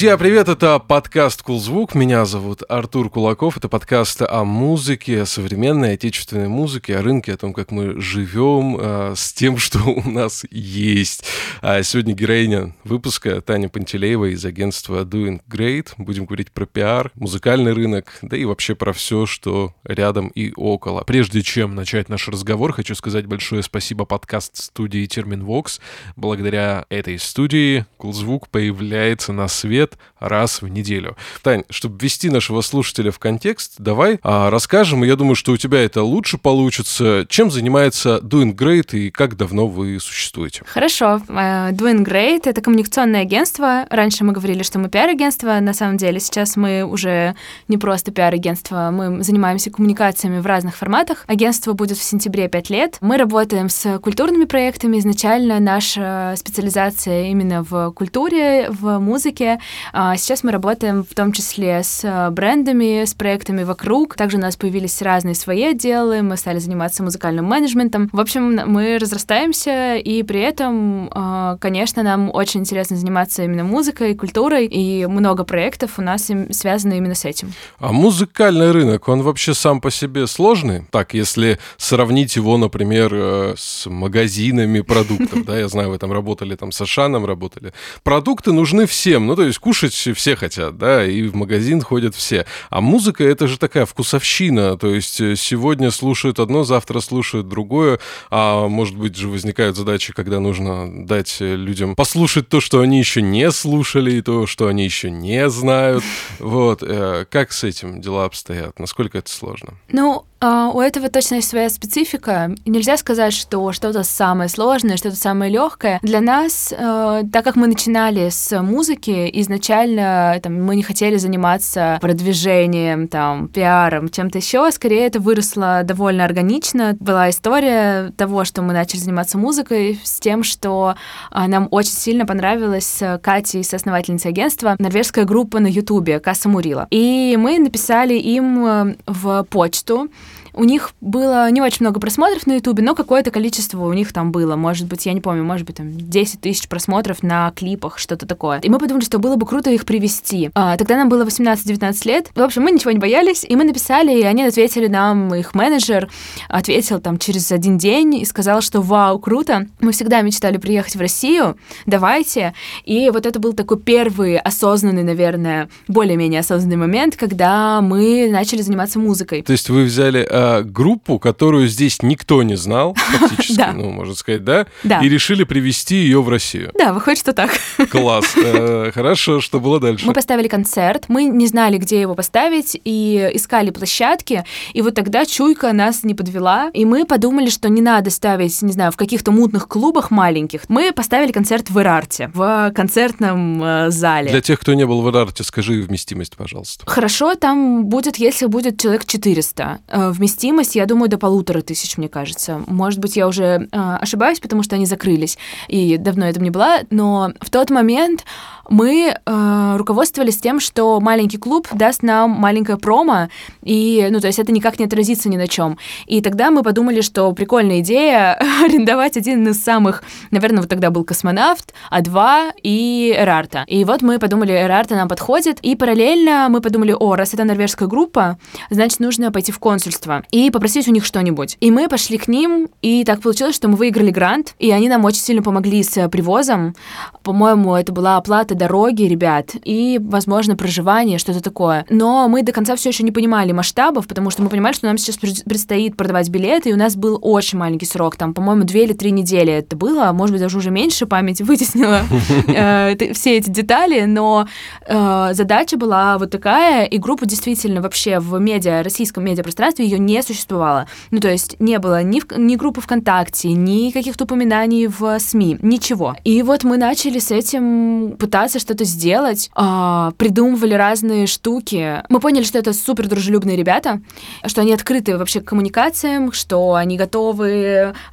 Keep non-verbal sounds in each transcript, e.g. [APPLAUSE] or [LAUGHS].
Друзья, привет! Это подкаст «Кулзвук». Меня зовут Артур Кулаков. Это подкаст о музыке, о современной отечественной музыке, о рынке, о том, как мы живем э, с тем, [LAUGHS] что у нас есть. А сегодня героиня выпуска Таня Пантелеева из агентства Doing Great. Будем говорить про пиар, музыкальный рынок, да и вообще про все, что рядом и около. Прежде чем начать наш разговор, хочу сказать большое спасибо подкаст-студии Терминвокс. Благодаря этой студии «Кулзвук» появляется на свет раз в неделю. Тань, чтобы ввести нашего слушателя в контекст, давай а, расскажем, я думаю, что у тебя это лучше получится, чем занимается Doing Great и как давно вы существуете. Хорошо. Э, Doing Great — это коммуникационное агентство. Раньше мы говорили, что мы пиар-агентство, на самом деле сейчас мы уже не просто пиар-агентство, мы занимаемся коммуникациями в разных форматах. Агентство будет в сентябре 5 лет. Мы работаем с культурными проектами. Изначально наша специализация именно в культуре, в музыке, сейчас мы работаем в том числе с а, брендами, с проектами вокруг. Также у нас появились разные свои отделы, мы стали заниматься музыкальным менеджментом. В общем, мы разрастаемся, и при этом, а, конечно, нам очень интересно заниматься именно музыкой, культурой, и много проектов у нас связаны именно с этим. А музыкальный рынок, он вообще сам по себе сложный? Так, если сравнить его, например, э, с магазинами продуктов, [LAUGHS] да, я знаю, вы там работали там с Ашаном, работали. Продукты нужны всем, ну, то есть кушать все хотят, да, и в магазин ходят все. А музыка — это же такая вкусовщина, то есть э, сегодня слушают одно, завтра слушают другое, а может быть же возникают задачи, когда нужно дать э, людям послушать то, что они еще не слушали, и то, что они еще не знают. Вот. Э, как с этим дела обстоят? Насколько это сложно? Ну, а, у этого точно есть своя специфика. нельзя сказать, что что-то самое сложное, что-то самое легкое. Для нас, э, так как мы начинали с музыки, изначально там, мы не хотели заниматься продвижением, там, пиаром, чем-то еще. Скорее, это выросло довольно органично. Была история того, что мы начали заниматься музыкой с тем, что э, нам очень сильно понравилась Катя, соосновательница агентства, норвежская группа на Ютубе Касса Мурила. И мы написали им э, в почту, у них было не очень много просмотров на Ютубе, но какое-то количество у них там было. Может быть, я не помню, может быть, там 10 тысяч просмотров на клипах, что-то такое. И мы подумали, что было бы круто их привести. А, тогда нам было 18-19 лет. В общем, мы ничего не боялись, и мы написали, и они ответили нам, их менеджер ответил там через один день и сказал, что вау, круто. Мы всегда мечтали приехать в Россию, давайте. И вот это был такой первый осознанный, наверное, более-менее осознанный момент, когда мы начали заниматься музыкой. То есть вы взяли э, группу, которую здесь никто не знал, [LAUGHS] фактически, ну, можно сказать, да? Да. И решили привести ее в Россию. Да, выходит, что так. Класс. [LAUGHS] Э, хорошо, что было дальше? Мы поставили концерт, мы не знали, где его поставить, и искали площадки, и вот тогда чуйка нас не подвела, и мы подумали, что не надо ставить, не знаю, в каких-то мутных клубах маленьких. Мы поставили концерт в Ирарте, в концертном э, зале. Для тех, кто не был в Ирарте, скажи вместимость, пожалуйста. Хорошо, там будет, если будет человек 400. Э, вместимость, я думаю, до полутора тысяч, мне кажется. Может быть, я уже э, ошибаюсь, потому что они закрылись, и давно там не была, но в тот момент мы э, руководствовались тем, что маленький клуб даст нам маленькое промо, и, ну, то есть это никак не отразится ни на чем. И тогда мы подумали, что прикольная идея [LAUGHS] арендовать один из самых, наверное, вот тогда был космонавт, А2 и Эрарта. И вот мы подумали, Эрарта нам подходит, и параллельно мы подумали, о, раз это норвежская группа, значит, нужно пойти в консульство и попросить у них что-нибудь. И мы пошли к ним, и так получилось, что мы выиграли грант, и они нам очень сильно помогли с привозом. По-моему, это была оплата дороги, ребят, и, возможно, проживание, что-то такое. Но мы до конца все еще не понимали масштабов, потому что мы понимали, что нам сейчас предстоит продавать билеты, и у нас был очень маленький срок, там, по-моему, две или три недели это было, а может быть, даже уже меньше, память вытеснила [LAUGHS] э, все эти детали, но э, задача была вот такая, и группа действительно вообще в медиа, российском медиапространстве ее не существовало. Ну, то есть не было ни, ни группы ВКонтакте, ни каких-то упоминаний в СМИ, ничего. И вот мы начали с этим пытаться пытаться что-то сделать, э, придумывали разные штуки. Мы поняли, что это супер дружелюбные ребята, что они открыты вообще к коммуникациям, что они готовы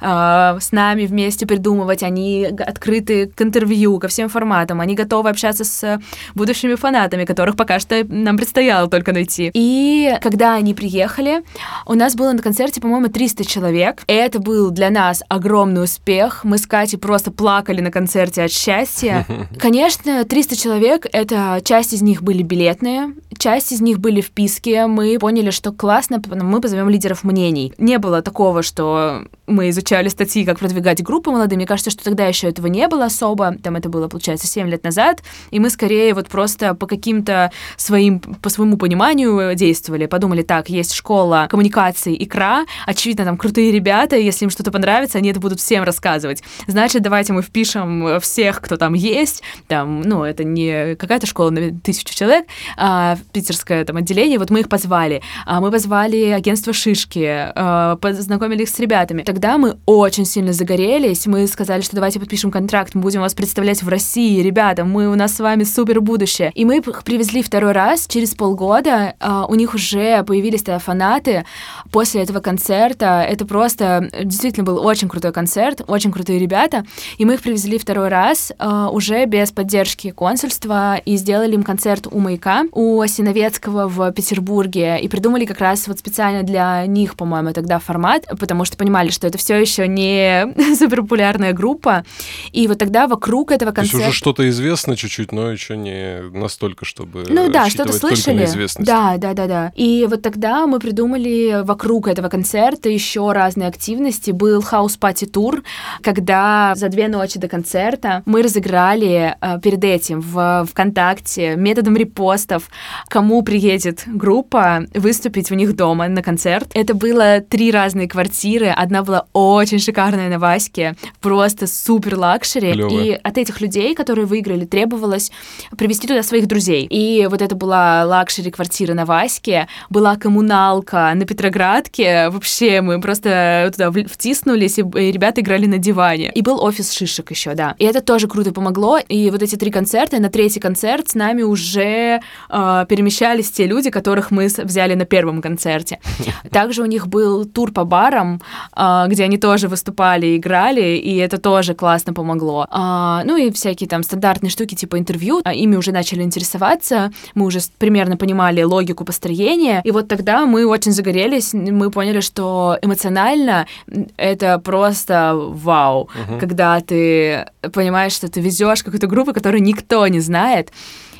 э, с нами вместе придумывать, они открыты к интервью, ко всем форматам, они готовы общаться с будущими фанатами, которых пока что нам предстояло только найти. И когда они приехали, у нас было на концерте, по-моему, 300 человек. И это был для нас огромный успех. Мы с Катей просто плакали на концерте от счастья. [LAUGHS] Конечно, 300 человек, это часть из них были билетные, часть из них были в писке. Мы поняли, что классно, мы позовем лидеров мнений. Не было такого, что мы изучали статьи, как продвигать группы молодые. Мне кажется, что тогда еще этого не было особо. Там это было, получается, 7 лет назад. И мы скорее вот просто по каким-то своим, по своему пониманию действовали. Подумали, так, есть школа коммуникации «Икра», очевидно, там крутые ребята, если им что-то понравится, они это будут всем рассказывать. Значит, давайте мы впишем всех, кто там есть. Там, ну, это не какая-то школа на тысячу человек, а питерское там отделение. Вот мы их позвали. А мы позвали агентство «Шишки», а, познакомились с ребятами. Тогда мы очень сильно загорелись. Мы сказали, что давайте подпишем контракт, мы будем вас представлять в России. Ребята, мы, у нас с вами супер будущее. И мы их привезли второй раз. Через полгода а, у них уже появились тогда фанаты. После этого концерта это просто действительно был очень крутой концерт, очень крутые ребята. И мы их привезли второй раз а, уже без поддержки консульства и сделали им концерт у Маяка, у Осиновецкого в Петербурге. И придумали как раз вот специально для них, по-моему, тогда формат, потому что понимали, что это все еще не [LAUGHS] суперпопулярная группа. И вот тогда вокруг этого концерта... То есть уже что-то известно чуть-чуть, но еще не настолько, чтобы Ну да, что-то слышали. Да, да, да, да. И вот тогда мы придумали вокруг этого концерта еще разные активности. Был house party тур, когда за две ночи до концерта мы разыграли э, перед этим в ВКонтакте методом репостов, кому приедет группа выступить у них дома на концерт. Это было три разные квартиры. Одна была очень шикарная на Ваське, просто супер luxury. И от этих людей, которые выиграли, требовалось привести туда своих друзей. И вот это была luxury квартира на Ваське, была коммуналка на Петроградке. Вообще мы просто туда втиснулись, и ребята играли на диване. И был офис шишек еще, да. И это тоже круто помогло. И вот эти три концерта, на третий концерт с нами уже э, перемещались те люди, которых мы взяли на первом концерте. [LAUGHS] Также у них был тур по барам, э, где они тоже выступали, играли, и это тоже классно помогло. А, ну и всякие там стандартные штуки типа интервью, а, ими уже начали интересоваться, мы уже примерно понимали логику построения, и вот тогда мы очень загорелись, мы поняли, что эмоционально это просто вау, угу. когда ты понимаешь, что ты везешь какую-то группу, которую никто не знает,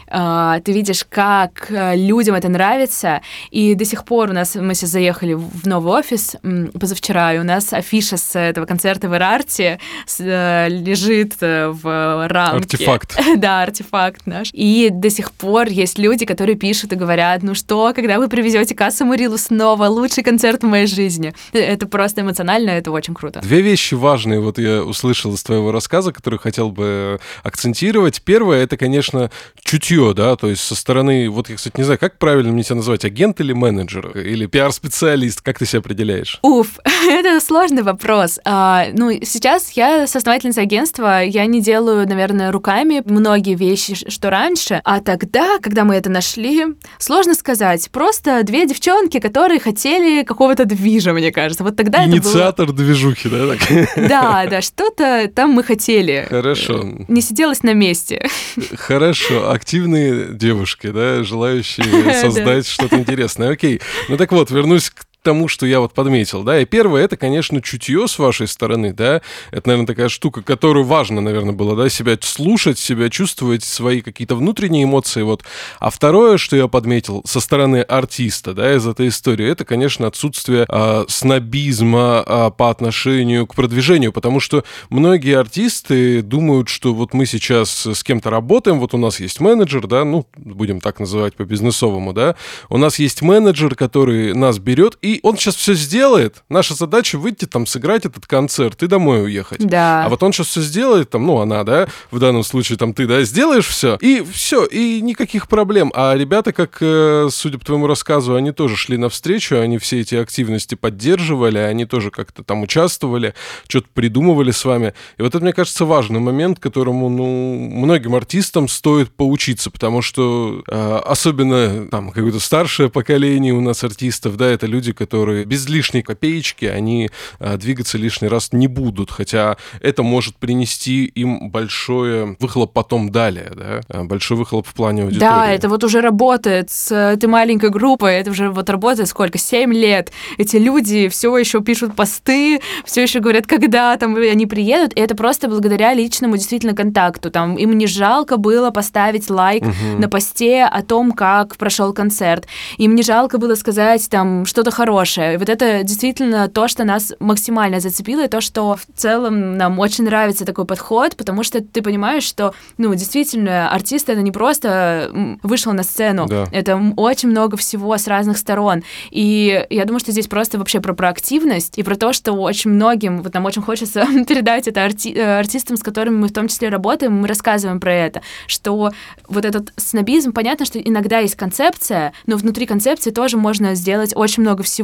ты видишь, как э, людям это нравится, и до сих пор у нас, мы сейчас заехали в новый офис позавчера, и у нас афиша с этого концерта в Ирарте э, лежит э, в рамке. Артефакт. [LAUGHS] да, артефакт наш. И до сих пор есть люди, которые пишут и говорят, ну что, когда вы привезете Кассу Мурилу снова, лучший концерт в моей жизни. Это просто эмоционально, это очень круто. Две вещи важные, вот я услышал из твоего рассказа, которые хотел бы акцентировать. Первое, это, конечно, чутье чутье, да, то есть со стороны, вот я, кстати, не знаю, как правильно мне тебя называть, агент или менеджер, или пиар-специалист, как ты себя определяешь? Уф, [LAUGHS] это сложный вопрос. А, ну, сейчас я соосновательница агентства, я не делаю, наверное, руками многие вещи, что раньше, а тогда, когда мы это нашли, сложно сказать, просто две девчонки, которые хотели какого-то движа, мне кажется, вот тогда Инициатор это было... движухи, да? Так? [LAUGHS] Да, да, что-то там мы хотели. Хорошо. Не сиделось на месте. Хорошо, активно активные девушки, да, желающие [LAUGHS] создать что-то интересное. Окей. Ну так вот, вернусь к тому, что я вот подметил, да, и первое, это, конечно, чутье с вашей стороны, да, это, наверное, такая штука, которую важно, наверное, было, да, себя слушать, себя чувствовать, свои какие-то внутренние эмоции, вот. А второе, что я подметил со стороны артиста, да, из этой истории, это, конечно, отсутствие э, снобизма э, по отношению к продвижению, потому что многие артисты думают, что вот мы сейчас с кем-то работаем, вот у нас есть менеджер, да, ну, будем так называть по-бизнесовому, да, у нас есть менеджер, который нас берет и и он сейчас все сделает. Наша задача выйти там, сыграть этот концерт и домой уехать. Да. А вот он сейчас все сделает, там, ну, она, да, в данном случае там ты, да, сделаешь все, и все, и никаких проблем. А ребята, как, э, судя по твоему рассказу, они тоже шли навстречу, они все эти активности поддерживали, они тоже как-то там участвовали, что-то придумывали с вами. И вот это, мне кажется, важный момент, которому, ну, многим артистам стоит поучиться, потому что э, особенно там какое-то старшее поколение у нас артистов, да, это люди, которые без лишней копеечки, они а, двигаться лишний раз не будут, хотя это может принести им большой выхлоп потом далее, да, а, большой выхлоп в плане аудитории. Да, это вот уже работает с этой маленькой группой, это уже вот работает сколько, 7 лет. Эти люди все еще пишут посты, все еще говорят, когда там они приедут, и это просто благодаря личному действительно контакту. Там им не жалко было поставить лайк угу. на посте о том, как прошел концерт. Им не жалко было сказать там что-то хорошее. И вот это действительно то, что нас максимально зацепило, и то, что в целом нам очень нравится такой подход, потому что ты понимаешь, что, ну, действительно, артист это не просто вышел на сцену, да. это очень много всего с разных сторон. И я думаю, что здесь просто вообще про проактивность и про то, что очень многим, вот нам очень хочется [LAUGHS] передать это арти э, артистам, с которыми мы в том числе работаем, мы рассказываем про это, что вот этот снобизм, понятно, что иногда есть концепция, но внутри концепции тоже можно сделать очень много всего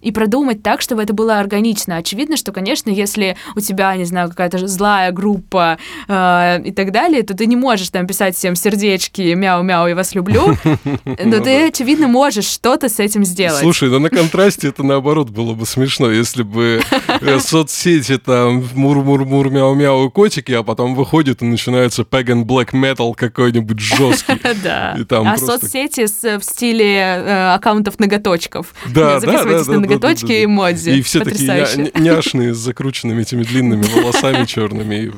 и продумать так, чтобы это было органично. Очевидно, что, конечно, если у тебя, не знаю, какая-то злая группа э, и так далее, то ты не можешь там писать всем сердечки, мяу-мяу, я вас люблю, [LAUGHS] но ты, очевидно, можешь что-то с этим сделать. Слушай, да на контрасте это наоборот было бы смешно, если бы э, [LAUGHS] соцсети там мур-мур-мур, мяу-мяу, котики, а потом выходит и начинается pagan black metal какой-нибудь жесткий. [LAUGHS] Да. А соцсети в стиле э, аккаунтов ноготочков. Да, Записывайтесь на ноготочки и эмодзи. И все такие няшные с закрученными этими длинными волосами черными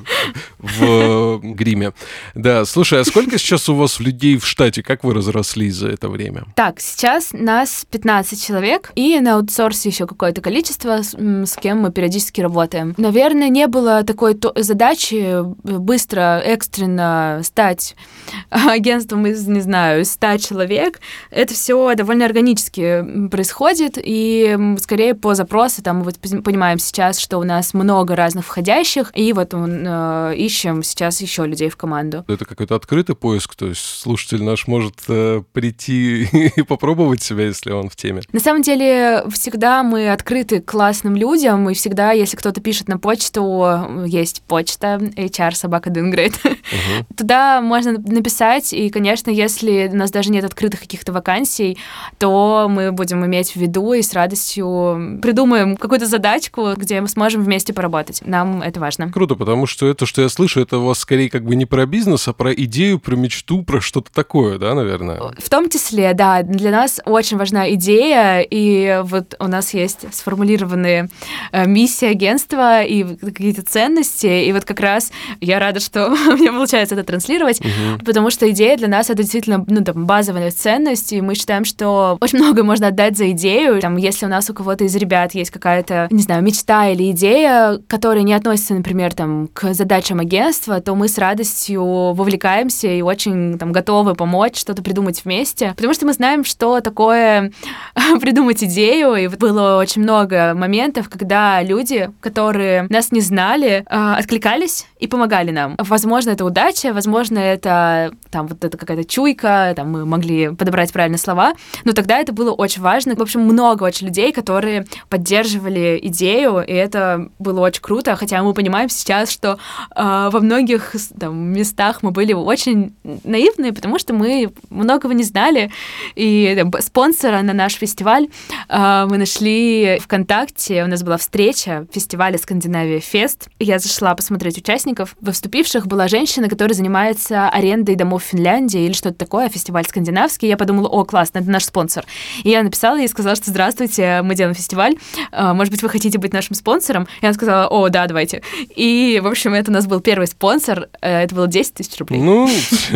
в гриме. Да, слушай, а сколько сейчас у вас людей в штате? Как вы разрослись за это время? Так, сейчас нас 15 человек, и на аутсорсе еще какое-то количество, с, с кем мы периодически работаем. Наверное, не было такой задачи быстро, экстренно стать [LAUGHS] агентством из, не знаю, 100 человек. Это все довольно органически происходит, и скорее по запросу, там, мы вот понимаем сейчас, что у нас много разных входящих, и вот э, ищем сейчас еще людей в команду. Это какой-то открытый поиск, то есть слушатель наш может э, прийти [LAUGHS] и попробовать себя, если он в теме? На самом деле, всегда мы открыты классным людям, и всегда, если кто-то пишет на почту, есть почта HR собака Дингрейд, угу. [LAUGHS] туда можно написать, и, конечно, если у нас даже нет открытых каких-то вакансий, то мы будем иметь в виду и с радостью придумаем какую-то задачку, где мы сможем вместе поработать. Нам это важно. Круто, потому что это, что я слышу, это у вас скорее как бы не про бизнес, а про идею, про мечту, про что-то такое, да, наверное? В том числе, да. Для нас очень важна идея, и вот у нас есть сформулированные э, миссии агентства и какие-то ценности, и вот как раз я рада, что [LAUGHS] у меня получается это транслировать, угу. потому что идея для нас это действительно ну, там, базовая ценность, и мы считаем, что очень много можно отдать за идею. Там, если у нас у кого-то из ребят есть какая-то, не знаю, мечта или идея, которая не относится, например, там, к задачам агентства, то мы с радостью вовлекаемся и очень там, готовы помочь что-то придумать вместе, потому что мы знаем, что такое [LAUGHS] придумать идею, и было очень много моментов, когда люди, которые нас не знали, а, откликались и помогали нам. Возможно, это удача, возможно, это там вот это какая-то чуйка, там мы могли подобрать правильные слова, но тогда это было очень важно. В общем, много очень людей, которые поддерживали идею, и это было очень круто, хотя мы понимаем сейчас, что э, во многих там, местах мы были очень наивные, потому что мы многого не знали, и там, спонсора на наш фестиваль э, мы нашли ВКонтакте, у нас была встреча в фестивале Скандинавия Фест, я зашла посмотреть участников, во вступивших была женщина, которая занимается арендой домов в Финляндии или что-то такое, фестиваль скандинавский, я подумала, о, классно, это наш спонсор. И я написала ей и сказала, что здравствуйте, мы делаем фестиваль, а, может быть, вы хотите быть нашим спонсором? И она сказала, о, да, давайте. И, в общем, это у нас был первый спонсор, э, это было 10 тысяч рублей. Ну,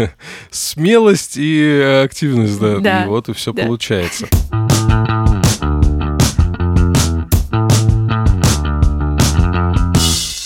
[LAUGHS] смелость и активность, да, да. и вот и все да. получается.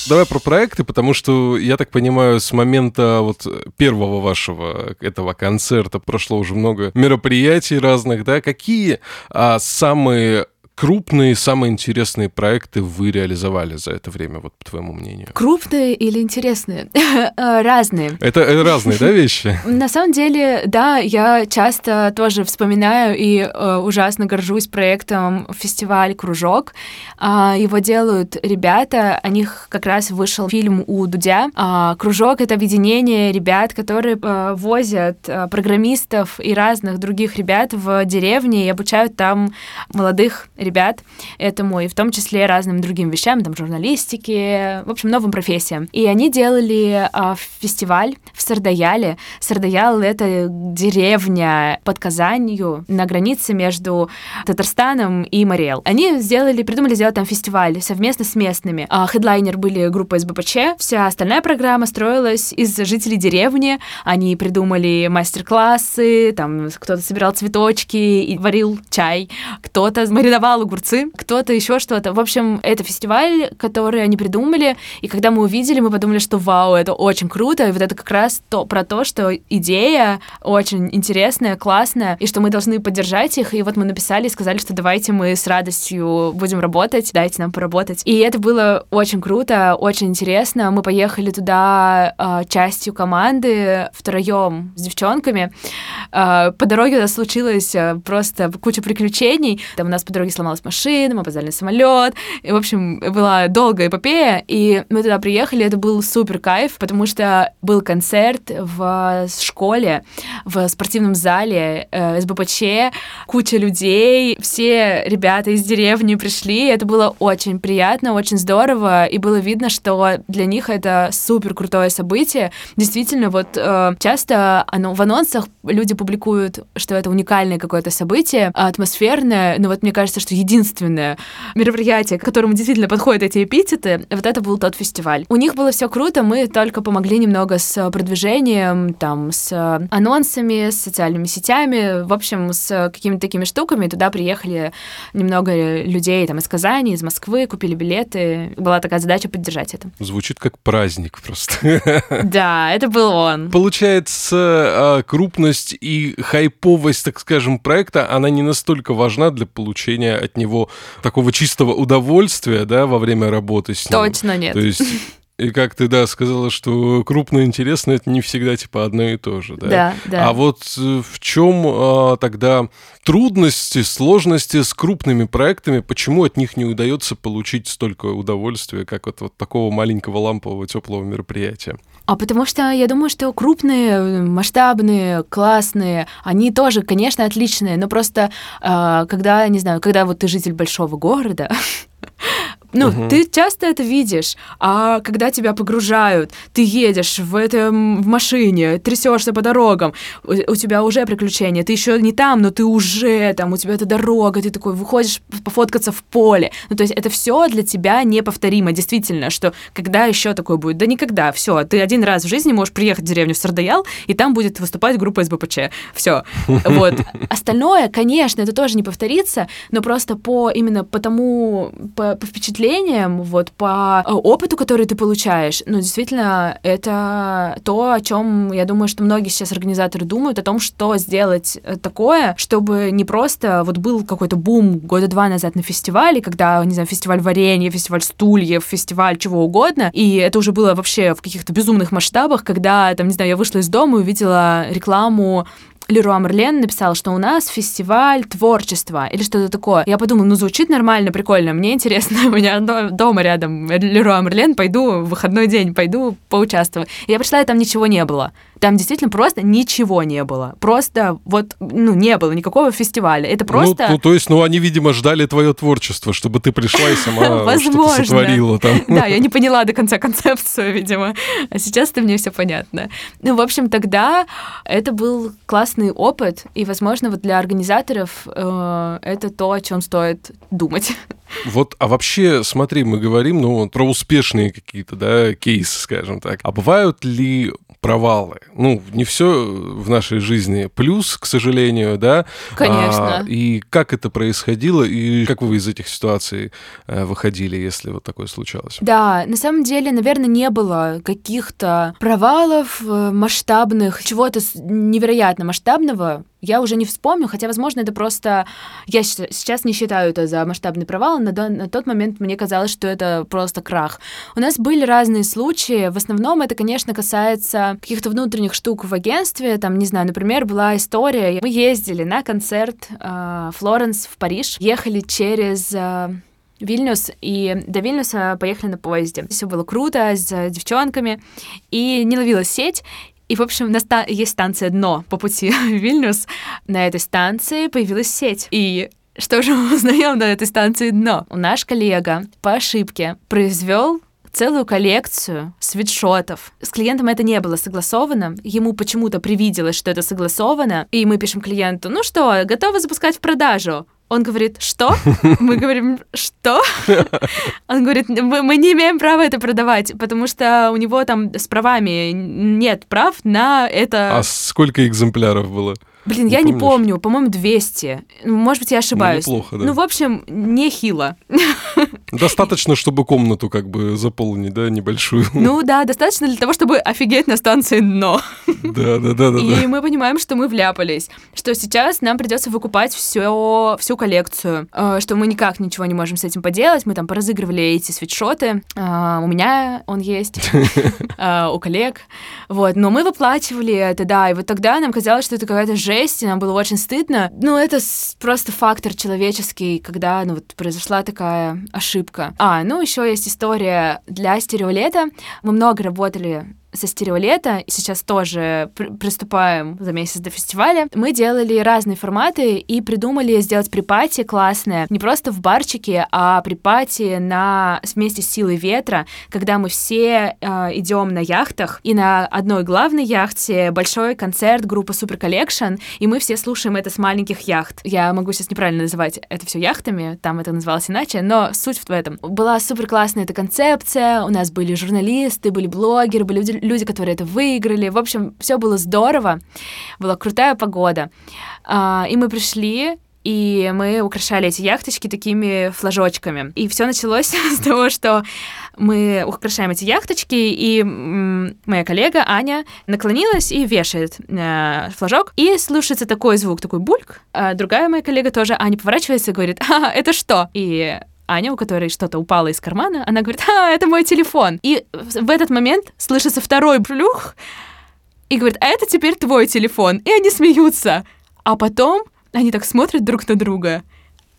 Давай про проекты, потому что, я так понимаю, с момента вот первого вашего этого концерта прошло уже много мероприятий разных, да? Какие а, самые крупные, самые интересные проекты вы реализовали за это время, вот по твоему мнению? Крупные или интересные? [LAUGHS] Э, разные. Это, это разные, да, вещи? [LAUGHS] На самом деле, да, я часто тоже вспоминаю и э, ужасно горжусь проектом фестиваль «Кружок». Э, его делают ребята, о них как раз вышел фильм у Дудя. Э, «Кружок» — это объединение ребят, которые э, возят э, программистов и разных других ребят в деревни и обучают там молодых ребят ребят этому, и в том числе разным другим вещам, там, журналистике, в общем, новым профессиям. И они делали а, фестиваль в Сардаяле. Сардаял — это деревня под Казанью на границе между Татарстаном и Мариэл. Они сделали, придумали сделать там фестиваль совместно с местными. А хедлайнер были группа СБПЧ. Вся остальная программа строилась из жителей деревни. Они придумали мастер-классы, там кто-то собирал цветочки и варил чай, кто-то мариновал огурцы, кто-то еще что-то. В общем, это фестиваль, который они придумали, и когда мы увидели, мы подумали, что вау, это очень круто, и вот это как раз то, про то, что идея очень интересная, классная, и что мы должны поддержать их, и вот мы написали и сказали, что давайте мы с радостью будем работать, дайте нам поработать. И это было очень круто, очень интересно. Мы поехали туда э, частью команды втроем с девчонками. Э, по дороге у нас случилось э, просто куча приключений. Там у нас по дороге сломалась машина, мы опоздали на самолет. И, в общем, была долгая эпопея, и мы туда приехали, это был супер кайф, потому что был концерт в школе, в спортивном зале э, СБПЧ, куча людей, все ребята из деревни пришли, это было очень приятно, очень здорово, и было видно, что для них это супер крутое событие. Действительно, вот э, часто оно, в анонсах люди публикуют, что это уникальное какое-то событие, атмосферное, но вот мне кажется, что единственное мероприятие, к которому действительно подходят эти эпитеты, вот это был тот фестиваль. У них было все круто, мы только помогли немного с продвижением, там, с анонсами, с социальными сетями, в общем, с какими-то такими штуками. Туда приехали немного людей там из Казани, из Москвы, купили билеты. Была такая задача поддержать это. Звучит как праздник просто. [LAUGHS] Да, это был он. Получается, а, крупность и хайповость, так скажем, проекта, она не настолько важна для получения от него такого чистого удовольствия, да, во время работы с ним. Точно нет. То есть и как ты, да, сказала, что крупно интересно, это не всегда, типа, одно и то же, да? Да, да. А вот э, в чем а, тогда трудности, сложности с крупными проектами, почему от них не удается получить столько удовольствия, как от вот такого маленького лампового теплого мероприятия? А потому что я думаю, что крупные, масштабные, классные, они тоже, конечно, отличные, но просто э, когда, не знаю, когда вот ты житель большого города, [LAUGHS] Ну, угу. ты часто это видишь, а когда тебя погружают, ты едешь в этом в машине, трясешься по дорогам, у, у тебя уже приключения, ты еще не там, но ты уже там, у тебя эта дорога, ты такой выходишь пофоткаться в поле. Ну, то есть это все для тебя неповторимо, действительно, что когда еще такое будет? Да никогда, все, ты один раз в жизни можешь приехать в деревню Сардаял, и там будет выступать группа СБПЧ. Все. [LAUGHS] Вот. Остальное, конечно, это тоже не повторится, но просто по именно по тому, по, по впечатлениям впечатлениям, вот по э, опыту, который ты получаешь, ну, действительно, это то, о чем, я думаю, что многие сейчас организаторы думают, о том, что сделать э, такое, чтобы не просто вот был какой-то бум года два назад на фестивале, когда, не знаю, фестиваль варенья, фестиваль стульев, фестиваль чего угодно, и это уже было вообще в каких-то безумных масштабах, когда, там, не знаю, я вышла из дома и увидела рекламу Леруа Мерлен написал, что у нас фестиваль творчества или что-то такое. Я подумала, ну звучит нормально, прикольно, мне интересно, [LAUGHS] у меня дома рядом Леруа Мерлен, пойду в выходной день, пойду поучаствую. Я пришла, и там ничего не было. Там действительно просто ничего не было. Просто вот, ну, не было никакого фестиваля. Это ну, просто... Ну, ну то есть, ну, они, видимо, ждали твое творчество, чтобы ты пришла и сама что-то сотворила там. [LAUGHS] Да, я не поняла до конца концепцию, видимо. А сейчас-то мне все понятно. Ну, в общем, тогда это был классный опыт, и, возможно, вот для организаторов э, это то, о чем стоит думать. Вот, а вообще, смотри, мы говорим, ну, про успешные какие-то, да, кейсы, скажем так. А бывают ли провалы. Ну, не все в нашей жизни плюс, к сожалению, да. Конечно. А, и как это происходило, и как вы из этих ситуаций а, выходили, если вот такое случалось? Да, на самом деле, наверное, не было каких-то провалов э, масштабных, чего-то невероятно масштабного я уже не вспомню, хотя, возможно, это просто... Я сейчас не считаю это за масштабный провал, на, на тот момент мне казалось, что это просто крах. У нас были разные случаи, в основном это, конечно, касается каких-то внутренних штук в агентстве, там, не знаю, например, была история, мы ездили на концерт э, Флоренс в Париж, ехали через... Э, Вильнюс, и до Вильнюса поехали на поезде. Все было круто с девчонками, и не ловилась сеть, и, в общем, на ста- есть станция «Дно» по пути [LAUGHS] в Вильнюс. На этой станции появилась сеть. И что же мы узнаем на этой станции дно? Наш коллега по ошибке произвел целую коллекцию свитшотов. С клиентом это не было согласовано, ему почему-то привиделось, что это согласовано, и мы пишем клиенту, ну что, готовы запускать в продажу? Он говорит, что? [LAUGHS] Мы говорим, что? [LAUGHS] Он говорит, мы, мы не имеем права это продавать, потому что у него там с правами нет прав на это. А сколько экземпляров было? Блин, не я помнишь? не помню, по-моему, 200. Может быть, я ошибаюсь. Ну, неплохо, да. Ну, в общем, нехило. [LAUGHS] Достаточно, чтобы комнату как бы заполнить, да, небольшую. Ну да, достаточно для того, чтобы офигеть на станции дно. [LAUGHS] Да, да, да, да. И мы понимаем, что мы вляпались, что сейчас нам придется выкупать все, всю коллекцию, э, что мы никак ничего не можем с этим поделать. Мы там поразыгрывали эти свитшоты. Э, у меня он есть, [LAUGHS] э, у коллег. Вот, но мы выплачивали это, да, и вот тогда нам казалось, что это какая-то жесть, и нам было очень стыдно. Ну, это просто фактор человеческий, когда ну, вот произошла такая ошибка. А, ну, еще есть история для стереолета. Мы много работали со стереолета, сейчас тоже пр приступаем за месяц до фестиваля, мы делали разные форматы и придумали сделать припати классное, не просто в барчике, а припати на вместе с силой ветра, когда мы все э, идем на яхтах, и на одной главной яхте большой концерт группы Super Collection, и мы все слушаем это с маленьких яхт. Я могу сейчас неправильно называть это все яхтами, там это называлось иначе, но суть в этом. Была супер классная эта концепция, у нас были журналисты, были блогеры, были люди, которые это выиграли. В общем, все было здорово. Была крутая погода. А, и мы пришли, и мы украшали эти яхточки такими флажочками. И все началось [LAUGHS] с того, что мы украшаем эти яхточки, и моя коллега Аня наклонилась и вешает э, флажок, и слушается такой звук, такой бульк. А другая моя коллега тоже, Аня, поворачивается и говорит, а, это что? И Аня, у которой что-то упало из кармана, она говорит, а, это мой телефон. И в этот момент слышится второй плюх, и говорит, а это теперь твой телефон. И они смеются. А потом они так смотрят друг на друга,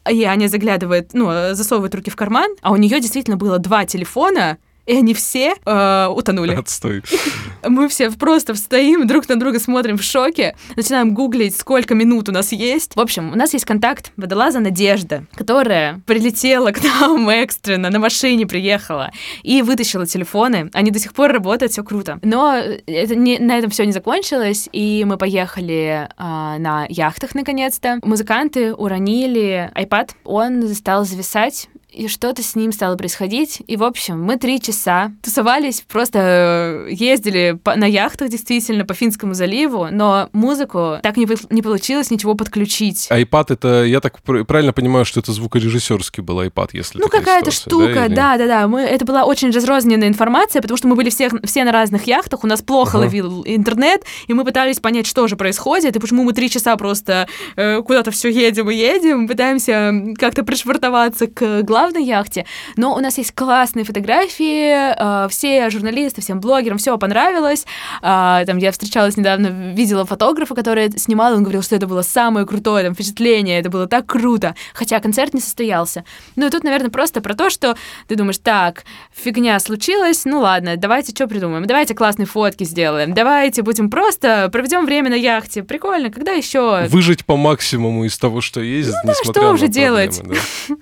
и Аня заглядывает, ну, засовывает руки в карман, а у нее действительно было два телефона, и они все э, утонули. Отстой. [LAUGHS] Мы все просто стоим, друг на друга смотрим в шоке, начинаем гуглить, сколько минут у нас есть. В общем, у нас есть контакт водолаза Надежда, которая прилетела к нам [LAUGHS] экстренно, на машине приехала и вытащила телефоны. Они до сих пор работают, все круто. Но это не, на этом все не закончилось, и мы поехали э, на яхтах наконец-то. Музыканты уронили iPad, он стал зависать и что-то с ним стало происходить. И, в общем, мы три часа тусовались, просто э, ездили по, на яхтах, действительно, по Финскому заливу, но музыку так не, не получилось ничего подключить. iPad — это, я так правильно понимаю, что это звукорежиссерский был iPad, если Ну, какая-то штука, да-да-да. Мы, это была очень разрозненная информация, потому что мы были все, все на разных яхтах, у нас плохо ага. ловил интернет, и мы пытались понять, что же происходит, и почему мы три часа просто э, куда-то все едем и едем, пытаемся как-то пришвартоваться к главному главной яхте, но у нас есть классные фотографии, э, все журналисты, всем блогерам все понравилось. Э, там я встречалась недавно, видела фотографа, который снимал, он говорил, что это было самое крутое там, впечатление, это было так круто, хотя концерт не состоялся. Ну и тут, наверное, просто про то, что ты думаешь, так, фигня случилась, ну ладно, давайте что придумаем, давайте классные фотки сделаем, давайте будем просто проведем время на яхте, прикольно, когда еще... Выжить по максимуму из того, что есть, ну, да, что уже делать?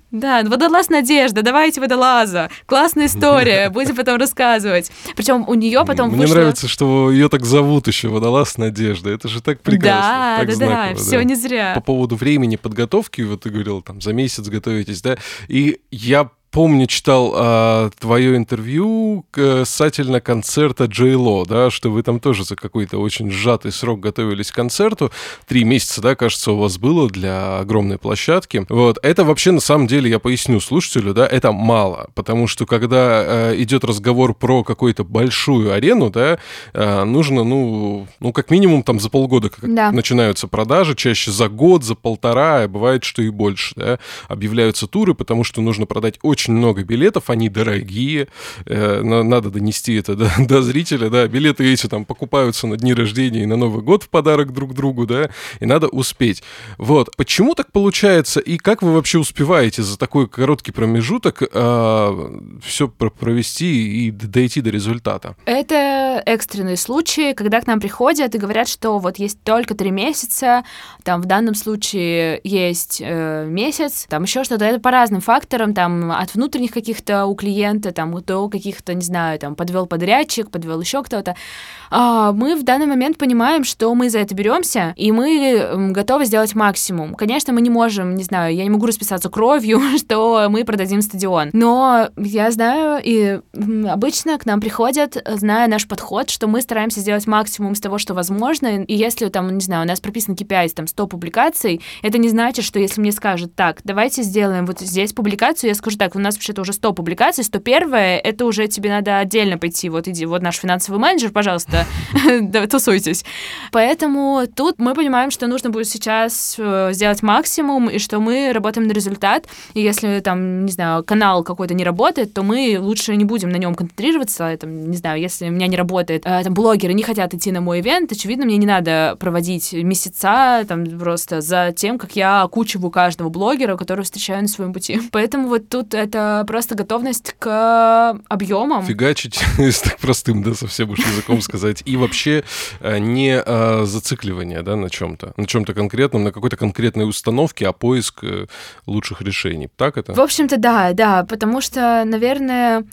Да, [LAUGHS] водолаз Надежда, давайте водолаза. Классная история, [LAUGHS] будем потом рассказывать. Причем у нее потом Мне вышло... нравится, что ее так зовут еще водолаз Надежда. Это же так прекрасно. Да, так да, знаково, да, все не зря. По поводу времени подготовки, вот ты говорил, там, за месяц готовитесь, да, и я помню, читал а, твое интервью касательно концерта Джей Ло, да, что вы там тоже за какой-то очень сжатый срок готовились к концерту. Три месяца, да, кажется, у вас было для огромной площадки. Вот. Это вообще, на самом деле, я поясню слушателю, да, это мало, потому что когда э, идет разговор про какую-то большую арену, да, э, нужно, ну, ну, как минимум там за полгода как да. начинаются продажи, чаще за год, за полтора, а бывает, что и больше, да, объявляются туры, потому что нужно продать очень очень много билетов, они дорогие, э, надо донести это до, [LAUGHS] до зрителя, да, билеты эти там покупаются на дни рождения и на Новый год в подарок друг другу, да, и надо успеть. Вот. Почему так получается, и как вы вообще успеваете за такой короткий промежуток э, все провести и дойти до результата? Это экстренные случаи, когда к нам приходят и говорят, что вот есть только три месяца, там в данном случае есть э, месяц, там еще что-то. Это по разным факторам, там от внутренних каких-то у клиента, там до каких-то, не знаю, там подвел подрядчик, подвел еще кто-то. А, мы в данный момент понимаем, что мы за это беремся, и мы готовы сделать максимум. Конечно, мы не можем, не знаю, я не могу расписаться кровью, [LAUGHS] что мы продадим стадион. Но я знаю, и обычно к нам приходят, зная наш подход, что мы стараемся сделать максимум из того, что возможно. И если там, не знаю, у нас прописан KPI, там 100 публикаций, это не значит, что если мне скажут, так, давайте сделаем вот здесь публикацию, я скажу, так, у нас вообще-то уже 100 публикаций, 101 это уже тебе надо отдельно пойти, вот иди, вот наш финансовый менеджер, пожалуйста, [LAUGHS] тусуйтесь. Поэтому тут мы понимаем, что нужно будет сейчас э, сделать максимум, и что мы работаем на результат, и если там, не знаю, канал какой-то не работает, то мы лучше не будем на нем концентрироваться, там, не знаю, если у меня не работает, э, там, блогеры не хотят идти на мой ивент, очевидно, мне не надо проводить месяца там просто за тем, как я окучиваю каждого блогера, которого встречаю на своем пути. [LAUGHS] Поэтому вот тут это просто готовность к объемам. Фигачить, [LAUGHS] если так простым, да, совсем уж языком сказать. И вообще э, не э, зацикливание, да, на чем-то, на чем-то конкретном, на какой-то конкретной установке, а поиск лучших решений. Так это? В общем-то, да, да, потому что, наверное,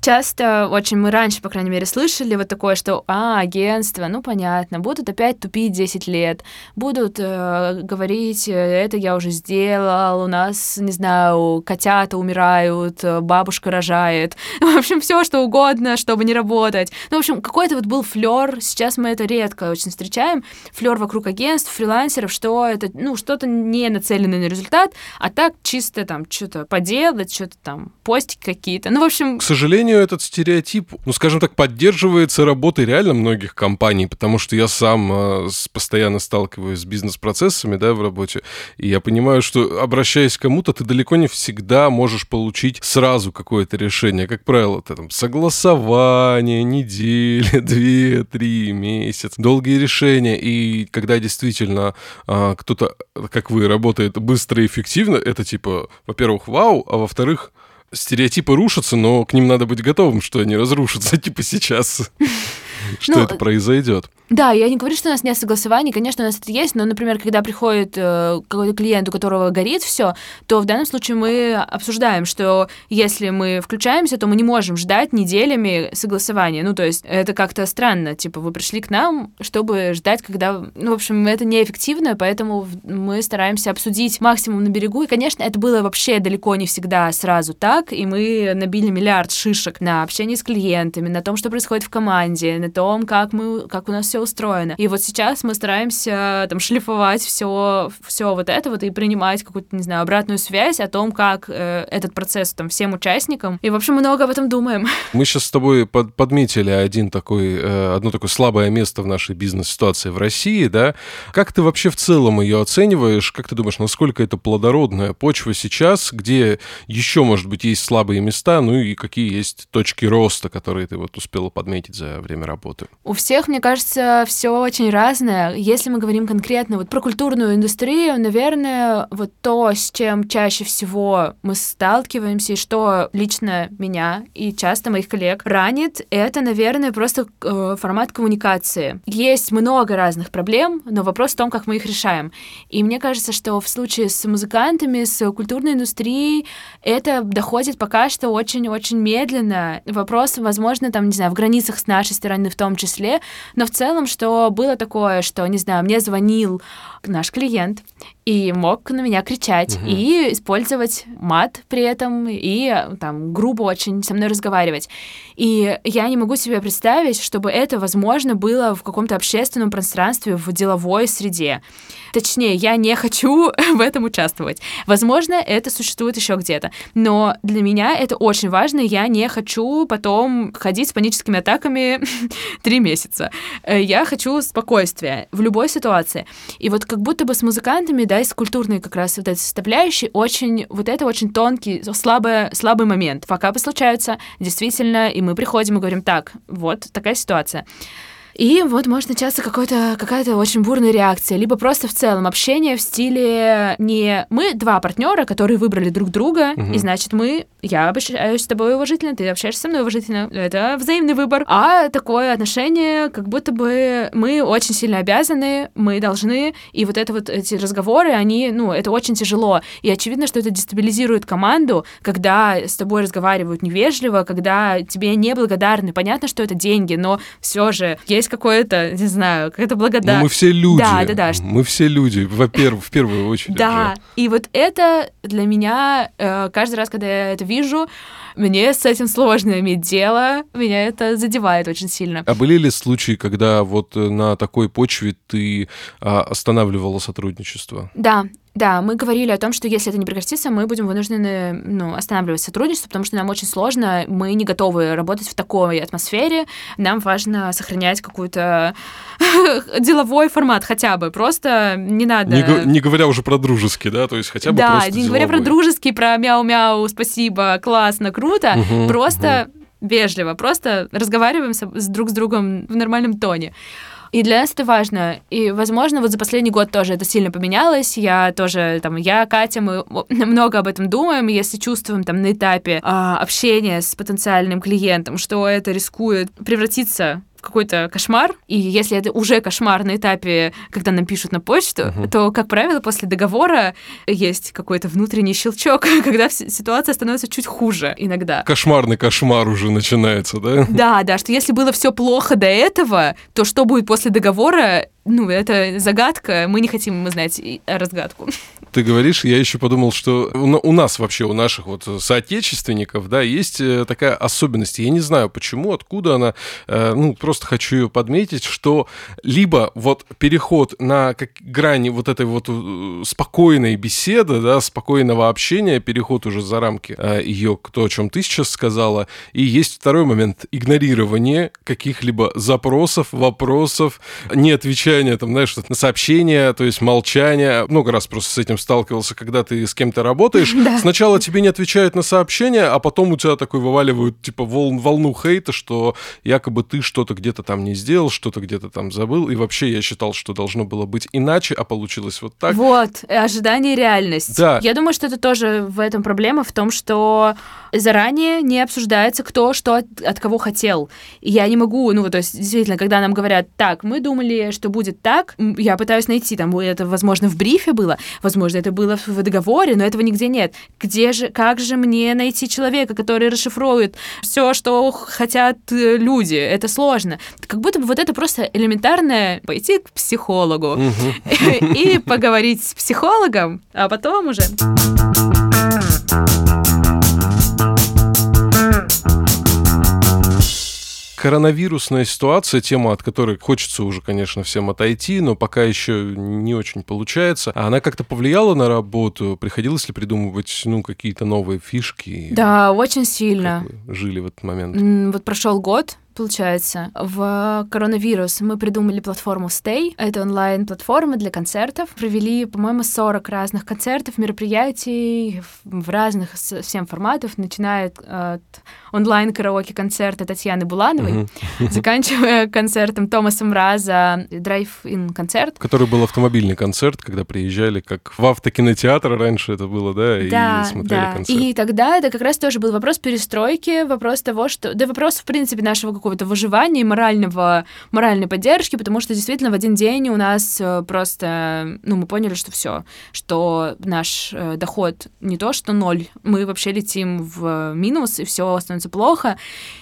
часто очень мы раньше, по крайней мере, слышали вот такое, что, а, агентство, ну, понятно, будут опять тупить 10 лет, будут э, говорить, это я уже сделал, у нас, не знаю, котята умирают, бабушка рожает, [LAUGHS] в общем, все что угодно, чтобы не работать. Ну, в общем, какой-то вот был флер, сейчас мы это редко очень встречаем, флер вокруг агентств, фрилансеров, что это, ну, что-то не нацеленное на результат, а так чисто там что-то поделать, что-то там, постики какие-то. Ну, в общем... К сожалению, сожалению, этот стереотип, ну, скажем так, поддерживается работой реально многих компаний, потому что я сам э, постоянно сталкиваюсь с бизнес-процессами, да, в работе, и я понимаю, что, обращаясь к кому-то, ты далеко не всегда можешь получить сразу какое-то решение. Как правило, это там согласование, неделя, [LAUGHS] две, три, месяц, долгие решения, и когда действительно э, кто-то, как вы, работает быстро и эффективно, это типа, во-первых, вау, а во-вторых, стереотипы рушатся, но к ним надо быть готовым, что они разрушатся, [LAUGHS] типа сейчас, [LAUGHS] что ну, это произойдет. Да, я не говорю, что у нас нет согласований, конечно, у нас это есть, но, например, когда приходит э, какой-то клиент, у которого горит все, то в данном случае мы обсуждаем, что если мы включаемся, то мы не можем ждать неделями согласования. Ну, то есть это как-то странно, типа вы пришли к нам, чтобы ждать, когда... Ну, в общем, это неэффективно, поэтому мы стараемся обсудить максимум на берегу, и, конечно, это было вообще далеко не всегда сразу так, и мы набили миллиард шишек на общении с клиентами, на том, что происходит в команде, на том, как мы, как у нас все все устроено. И вот сейчас мы стараемся там шлифовать все, все вот это вот и принимать какую-то, не знаю, обратную связь о том, как э, этот процесс там всем участникам. И, в общем, много об этом думаем. [LAUGHS] Мы сейчас с тобой под, подметили один такой, э, одно такое слабое место в нашей бизнес-ситуации в России, да. Как ты вообще в целом ее оцениваешь? Как ты думаешь, насколько это плодородная почва сейчас, где еще, может быть, есть слабые места, ну и какие есть точки роста, которые ты вот успела подметить за время работы? У всех, мне кажется, все очень разное. Если мы говорим конкретно вот про культурную индустрию, наверное, вот то, с чем чаще всего мы сталкиваемся, и что лично меня и часто моих коллег ранит, это, наверное, просто э, формат коммуникации. Есть много разных проблем, но вопрос в том, как мы их решаем. И мне кажется, что в случае с музыкантами, с культурной индустрией, это доходит пока что очень-очень медленно. Вопрос, возможно, там, не знаю, в границах с нашей стороны в том числе, но в целом целом, что было такое, что, не знаю, мне звонил наш клиент и мог на меня кричать угу. и использовать мат при этом и там грубо очень со мной разговаривать. И я не могу себе представить, чтобы это возможно было в каком-то общественном пространстве, в деловой среде. Точнее, я не хочу [LAUGHS] в этом участвовать. Возможно, это существует еще где-то. Но для меня это очень важно. Я не хочу потом ходить с паническими атаками [LAUGHS] три месяца. Э, я хочу спокойствия в любой ситуации. И вот как будто бы с музыкантами, да, и с культурной как раз вот этой составляющей, очень, вот это очень тонкий, слабый, слабый момент. Факапы случаются, действительно, и мы приходим и говорим, так, вот такая ситуация. И вот может начаться какой-то, какая-то очень бурная реакция, либо просто в целом общение в стиле не мы два партнера, которые выбрали друг друга, угу. и значит мы, я общаюсь с тобой уважительно, ты общаешься со мной уважительно, это взаимный выбор, а такое отношение, как будто бы мы очень сильно обязаны, мы должны, и вот это вот эти разговоры, они, ну, это очень тяжело, и очевидно, что это дестабилизирует команду, когда с тобой разговаривают невежливо, когда тебе неблагодарны, понятно, что это деньги, но все же есть есть какое-то, не знаю, какая-то благодарность. Ну, мы все люди. Да, да, да. Мы все люди, во-первых, в первую очередь. Да, и вот это для меня, э, каждый раз, когда я это вижу, мне с этим сложно иметь дело, меня это задевает очень сильно. А были ли случаи, когда вот э, на такой почве ты а, останавливала сотрудничество? Да, да, мы говорили о том, что если это не прекратится, мы будем вынуждены ну, останавливать сотрудничество, потому что нам очень сложно, мы не готовы работать в такой атмосфере, нам важно сохранять какой-то [LAUGHS] деловой формат хотя бы, просто не надо... Не, не говоря уже про дружеский, да, то есть хотя бы да, просто не говоря про дружеский, про мяу-мяу, спасибо, классно, круто, угу, просто угу. вежливо, просто разговариваем с друг с другом в нормальном тоне. И для нас это важно. И, возможно, вот за последний год тоже это сильно поменялось. Я тоже, там, я, Катя, мы [LAUGHS] много об этом думаем, если чувствуем там на этапе а, общения с потенциальным клиентом, что это рискует превратиться какой-то кошмар, и если это уже кошмар на этапе, когда нам пишут на почту, uh-huh. то, как правило, после договора есть какой-то внутренний щелчок, [LAUGHS] когда ситуация становится чуть хуже иногда. Кошмарный кошмар уже начинается, да? Да, да, что если было все плохо до этого, то что будет после договора, ну, это загадка, мы не хотим знать разгадку. Ты говоришь, я еще подумал, что у нас вообще, у наших вот соотечественников, да, есть э, такая особенность. Я не знаю, почему, откуда она, э, ну, просто хочу ее подметить, что либо вот переход на как грани вот этой вот э, спокойной беседы, да, спокойного общения, переход уже за рамки ее, то, о чем ты сейчас сказала, и есть второй момент, игнорирование каких-либо запросов, вопросов, не отвечая отвечание, там, знаешь, на сообщение, то есть молчание. Много раз просто с этим сталкивался, когда ты с кем-то работаешь. [LAUGHS] Да. Сначала тебе не отвечают на сообщение, а потом у тебя такой вываливают, типа, волн, волну хейта, что якобы ты что-то где-то там не сделал, что-то где-то там забыл. И вообще я считал, что должно было быть иначе, а получилось вот так. Вот, ожидание и реальность. Да. Я думаю, что это тоже в этом проблема, в том, что заранее не обсуждается, кто что от, от кого хотел. И я не могу, ну, то есть, действительно, когда нам говорят, так, мы думали, что будет так, я пытаюсь найти, там, это, возможно, в брифе было, возможно, это было в договоре, но этого нигде нет. Где же, как же мне найти человека, который расшифрует все, что хотят э, люди? Это сложно. Как будто бы вот это просто элементарное пойти к психологу [LAUGHS] и поговорить с психологом, а потом уже... Коронавирусная ситуация, тема, от которой хочется уже, конечно, всем отойти, но пока еще не очень получается. А она как-то повлияла на работу? Приходилось ли придумывать, ну, какие-то новые фишки? Да, очень сильно. жили в этот момент? Вот прошел год, получается. В коронавирус мы придумали платформу Stay. Это онлайн-платформа для концертов. Провели, по-моему, 40 разных концертов, мероприятий в разных всем форматов, начиная от онлайн-караоке-концерта Татьяны Булановой, [LAUGHS] заканчивая концертом Томаса Мраза, драйв-ин концерт. Который был автомобильный концерт, когда приезжали, как в автокинотеатр раньше это было, да, да и смотрели да. концерт. И тогда это как раз тоже был вопрос перестройки, вопрос того, что... Да вопрос, в принципе, нашего какого какого-то выживания и морального, моральной поддержки, потому что действительно в один день у нас э, просто, ну, мы поняли, что все, что наш э, доход не то, что ноль, мы вообще летим в минус, и все становится плохо.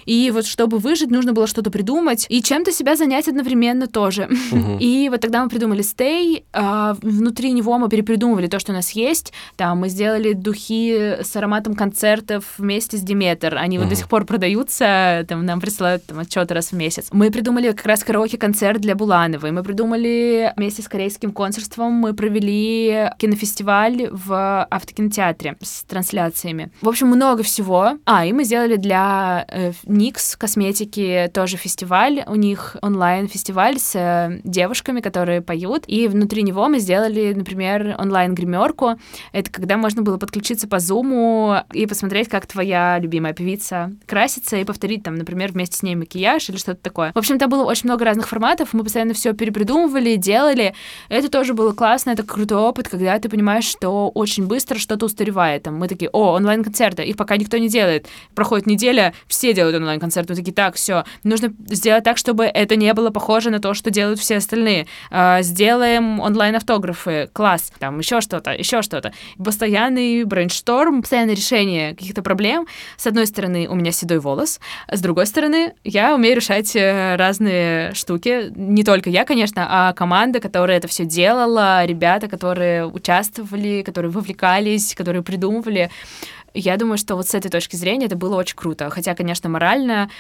И вот чтобы выжить, нужно было что-то придумать и чем-то себя занять одновременно тоже. Угу. [LAUGHS] И вот тогда мы придумали Stay, а внутри него мы перепридумывали то, что у нас есть. Там мы сделали духи с ароматом концертов вместе с Диметр. Они угу. вот до сих пор продаются, там нам присылают там отчеты раз в месяц. Мы придумали как раз караоке-концерт для Булановой. Мы придумали вместе с корейским консульством, мы провели кинофестиваль в автокинотеатре с трансляциями. В общем, много всего. А, и мы сделали для э, Никс косметики тоже фестиваль. У них онлайн-фестиваль с э, девушками, которые поют. И внутри него мы сделали, например, онлайн-гримерку. Это когда можно было подключиться по зуму и посмотреть, как твоя любимая певица красится, и повторить там, например, вместе с ней макияж или что-то такое. В общем, там было очень много разных форматов, мы постоянно все перепридумывали, делали. Это тоже было классно, это крутой опыт, когда ты понимаешь, что очень быстро что-то устаревает. Там мы такие, о, онлайн-концерты, их пока никто не делает. Проходит неделя, все делают онлайн-концерты, мы такие, так, все, нужно сделать так, чтобы это не было похоже на то, что делают все остальные. А, сделаем онлайн-автографы, класс, там еще что-то, еще что-то. Постоянный брейншторм, постоянное решение каких-то проблем. С одной стороны, у меня седой волос, с другой стороны, я умею решать э, разные штуки. Не только я, конечно, а команда, которая это все делала, ребята, которые участвовали, которые вовлекались, которые придумывали. Я думаю, что вот с этой точки зрения это было очень круто. Хотя, конечно, морально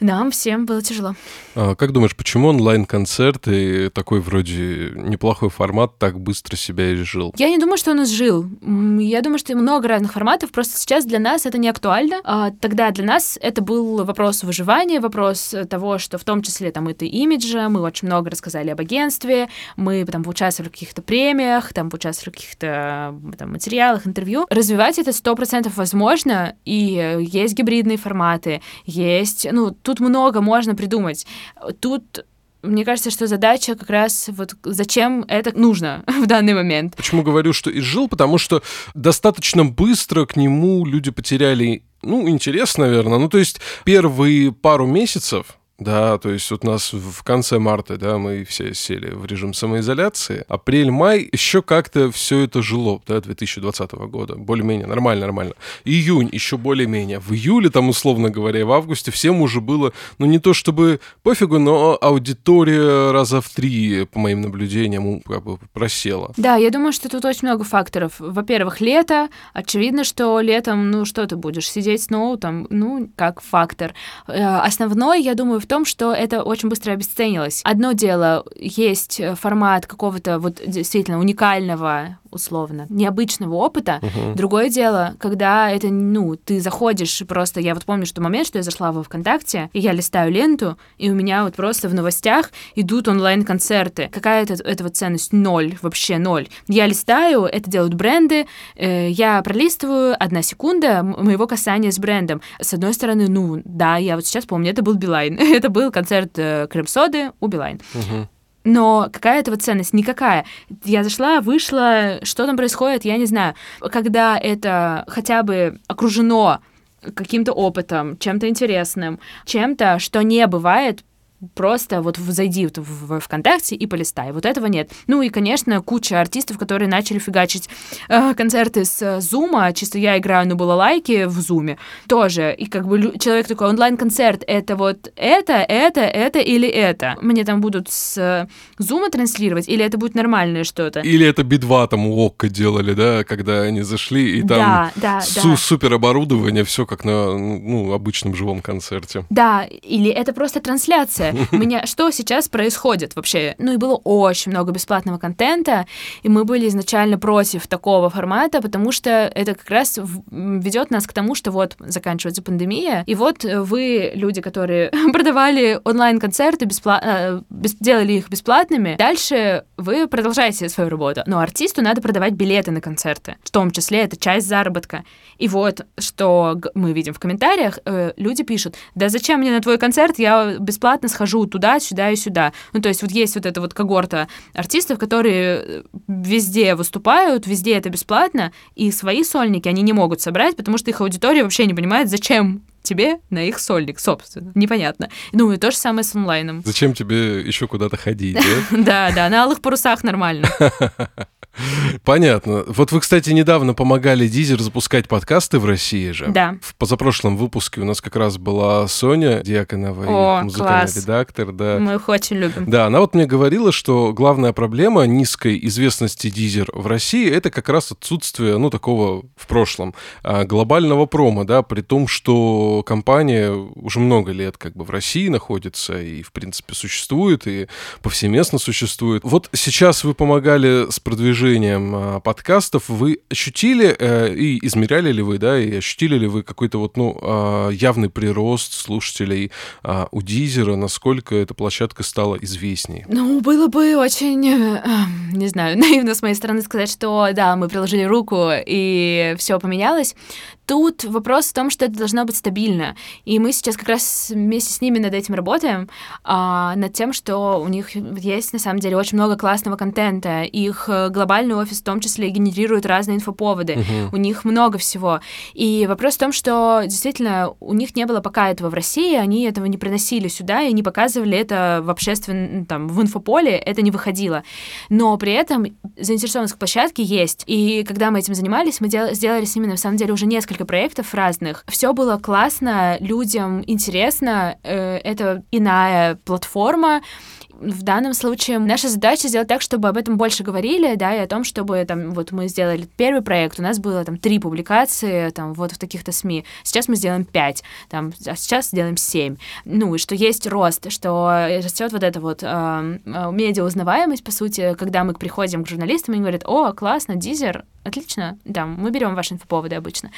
нам всем было тяжело. А как думаешь, почему онлайн-концерты, такой вроде неплохой формат, так быстро себя изжил? Я не думаю, что он изжил. Я думаю, что много разных форматов, просто сейчас для нас это не актуально. А тогда для нас это был вопрос выживания, вопрос того, что в том числе там это имиджа, мы очень много рассказали об агентстве, мы там поучаствовали в каких-то премиях, там поучаствовали в каких-то там, материалах, интервью. Развивать это сто процентов возможно, и есть гибридные форматы, есть, ну, тут много можно придумать. Тут мне кажется, что задача как раз вот зачем это нужно [LAUGHS] в данный момент. Почему говорю, что изжил? Потому что достаточно быстро к нему люди потеряли, ну, интерес, наверное. Ну, то есть первые пару месяцев да, то есть вот у нас в конце марта, да, мы все сели в режим самоизоляции. Апрель-май еще как-то все это жило, да, 2020 года. Более-менее нормально, нормально. Июнь еще более-менее. В июле, там, условно говоря, в августе всем уже было, ну, не то чтобы пофигу, но аудитория раза в три, по моим наблюдениям, как бы просела. Да, я думаю, что тут очень много факторов. Во-первых, лето. Очевидно, что летом, ну, что ты будешь, сидеть с ноутом, ну, как фактор. Э, основной, я думаю, в том, что это очень быстро обесценилось. Одно дело, есть формат какого-то вот действительно уникального условно, необычного опыта. Uh-huh. Другое дело, когда это, ну, ты заходишь просто, я вот помню, что момент, что я зашла во ВКонтакте, и я листаю ленту, и у меня вот просто в новостях идут онлайн-концерты. Какая это этого ценность? Ноль, вообще ноль. Я листаю, это делают бренды, э, я пролистываю, одна секунда моего касания с брендом. С одной стороны, ну, да, я вот сейчас помню, это был Билайн. [LAUGHS] [LAUGHS] это был концерт э, Крем-соды у Билайн. Но какая этого ценность? Никакая. Я зашла, вышла, что там происходит, я не знаю. Когда это хотя бы окружено каким-то опытом, чем-то интересным, чем-то, что не бывает просто вот зайди в, в ВКонтакте и полистай. Вот этого нет. Ну и, конечно, куча артистов, которые начали фигачить э, концерты с Зума. Чисто я играю на балалайке в Зуме. Тоже. И как бы человек такой, онлайн-концерт, это вот это, это, это или это? Мне там будут с Зума транслировать, или это будет нормальное что-то? Или это Би-2 там у Окко делали, да, когда они зашли, и там да, да, су- да. супер оборудование, все как на ну, обычном живом концерте. Да, или это просто трансляция информация. [LAUGHS] Меня что сейчас происходит вообще? Ну и было очень много бесплатного контента, и мы были изначально против такого формата, потому что это как раз ведет нас к тому, что вот заканчивается пандемия, и вот вы, люди, которые [LAUGHS] продавали онлайн-концерты, бесплатно, э, делали их бесплатными, дальше вы продолжаете свою работу, но артисту надо продавать билеты на концерты, в том числе это часть заработка. И вот что мы видим в комментариях, э, люди пишут, да зачем мне на твой концерт, я бесплатно схожу туда, сюда и сюда. Ну, то есть вот есть вот эта вот когорта артистов, которые э, везде выступают, везде это бесплатно, и свои сольники они не могут собрать, потому что их аудитория вообще не понимает, зачем тебе на их сольник, собственно. Непонятно. Ну, и то же самое с онлайном. Зачем тебе еще куда-то ходить, да? [LAUGHS] Да, да, на алых парусах нормально. [LAUGHS] Понятно. Вот вы, кстати, недавно помогали Дизер запускать подкасты в России же. Да. В позапрошлом выпуске у нас как раз была Соня Дьяконова, О, музыкальный класс. редактор. Да. Мы их очень любим. Да, она вот мне говорила, что главная проблема низкой известности Дизер в России это как раз отсутствие, ну, такого в прошлом, а, глобального промо, да, при том, что компания уже много лет как бы в России находится и, в принципе, существует, и повсеместно существует. Вот сейчас вы помогали с продвижением а, подкастов, вы ощутили э, и измеряли ли вы, да, и ощутили ли вы какой-то вот, ну, а, явный прирост слушателей а, у Дизера, насколько эта площадка стала известнее? Ну, было бы очень, э, э, не знаю, [LAUGHS] наивно с моей стороны сказать, что да, мы приложили руку и все поменялось. Тут вопрос в том, что это должно быть стабильно. И мы сейчас как раз вместе с ними над этим работаем, а, над тем, что у них есть на самом деле очень много классного контента. Их э, глобальный офис в том числе генерирует разные инфоповоды. Мгм. У них много всего. И вопрос в том, что действительно у них не было пока этого в России, они этого не приносили сюда и не показывали это в общественном, там, в инфополе, это не выходило. Но при этом заинтересованность к площадке есть. И когда мы этим занимались, мы дел- сделали с ними, на самом деле, уже несколько проектов разных. Все было классно, людям интересно, э, это иная платформа, в данном случае наша задача сделать так, чтобы об этом больше говорили, да, и о том, чтобы там вот мы сделали первый проект, у нас было там три публикации, там вот в таких-то СМИ. Сейчас мы сделаем пять, там, а сейчас сделаем семь. Ну и что есть рост, что растет вот эта вот э, э, медиаузнаваемость, по сути, когда мы приходим к журналистам, они говорят, о, классно, Дизер, отлично, да, мы берем ваши инфоповоды обычно.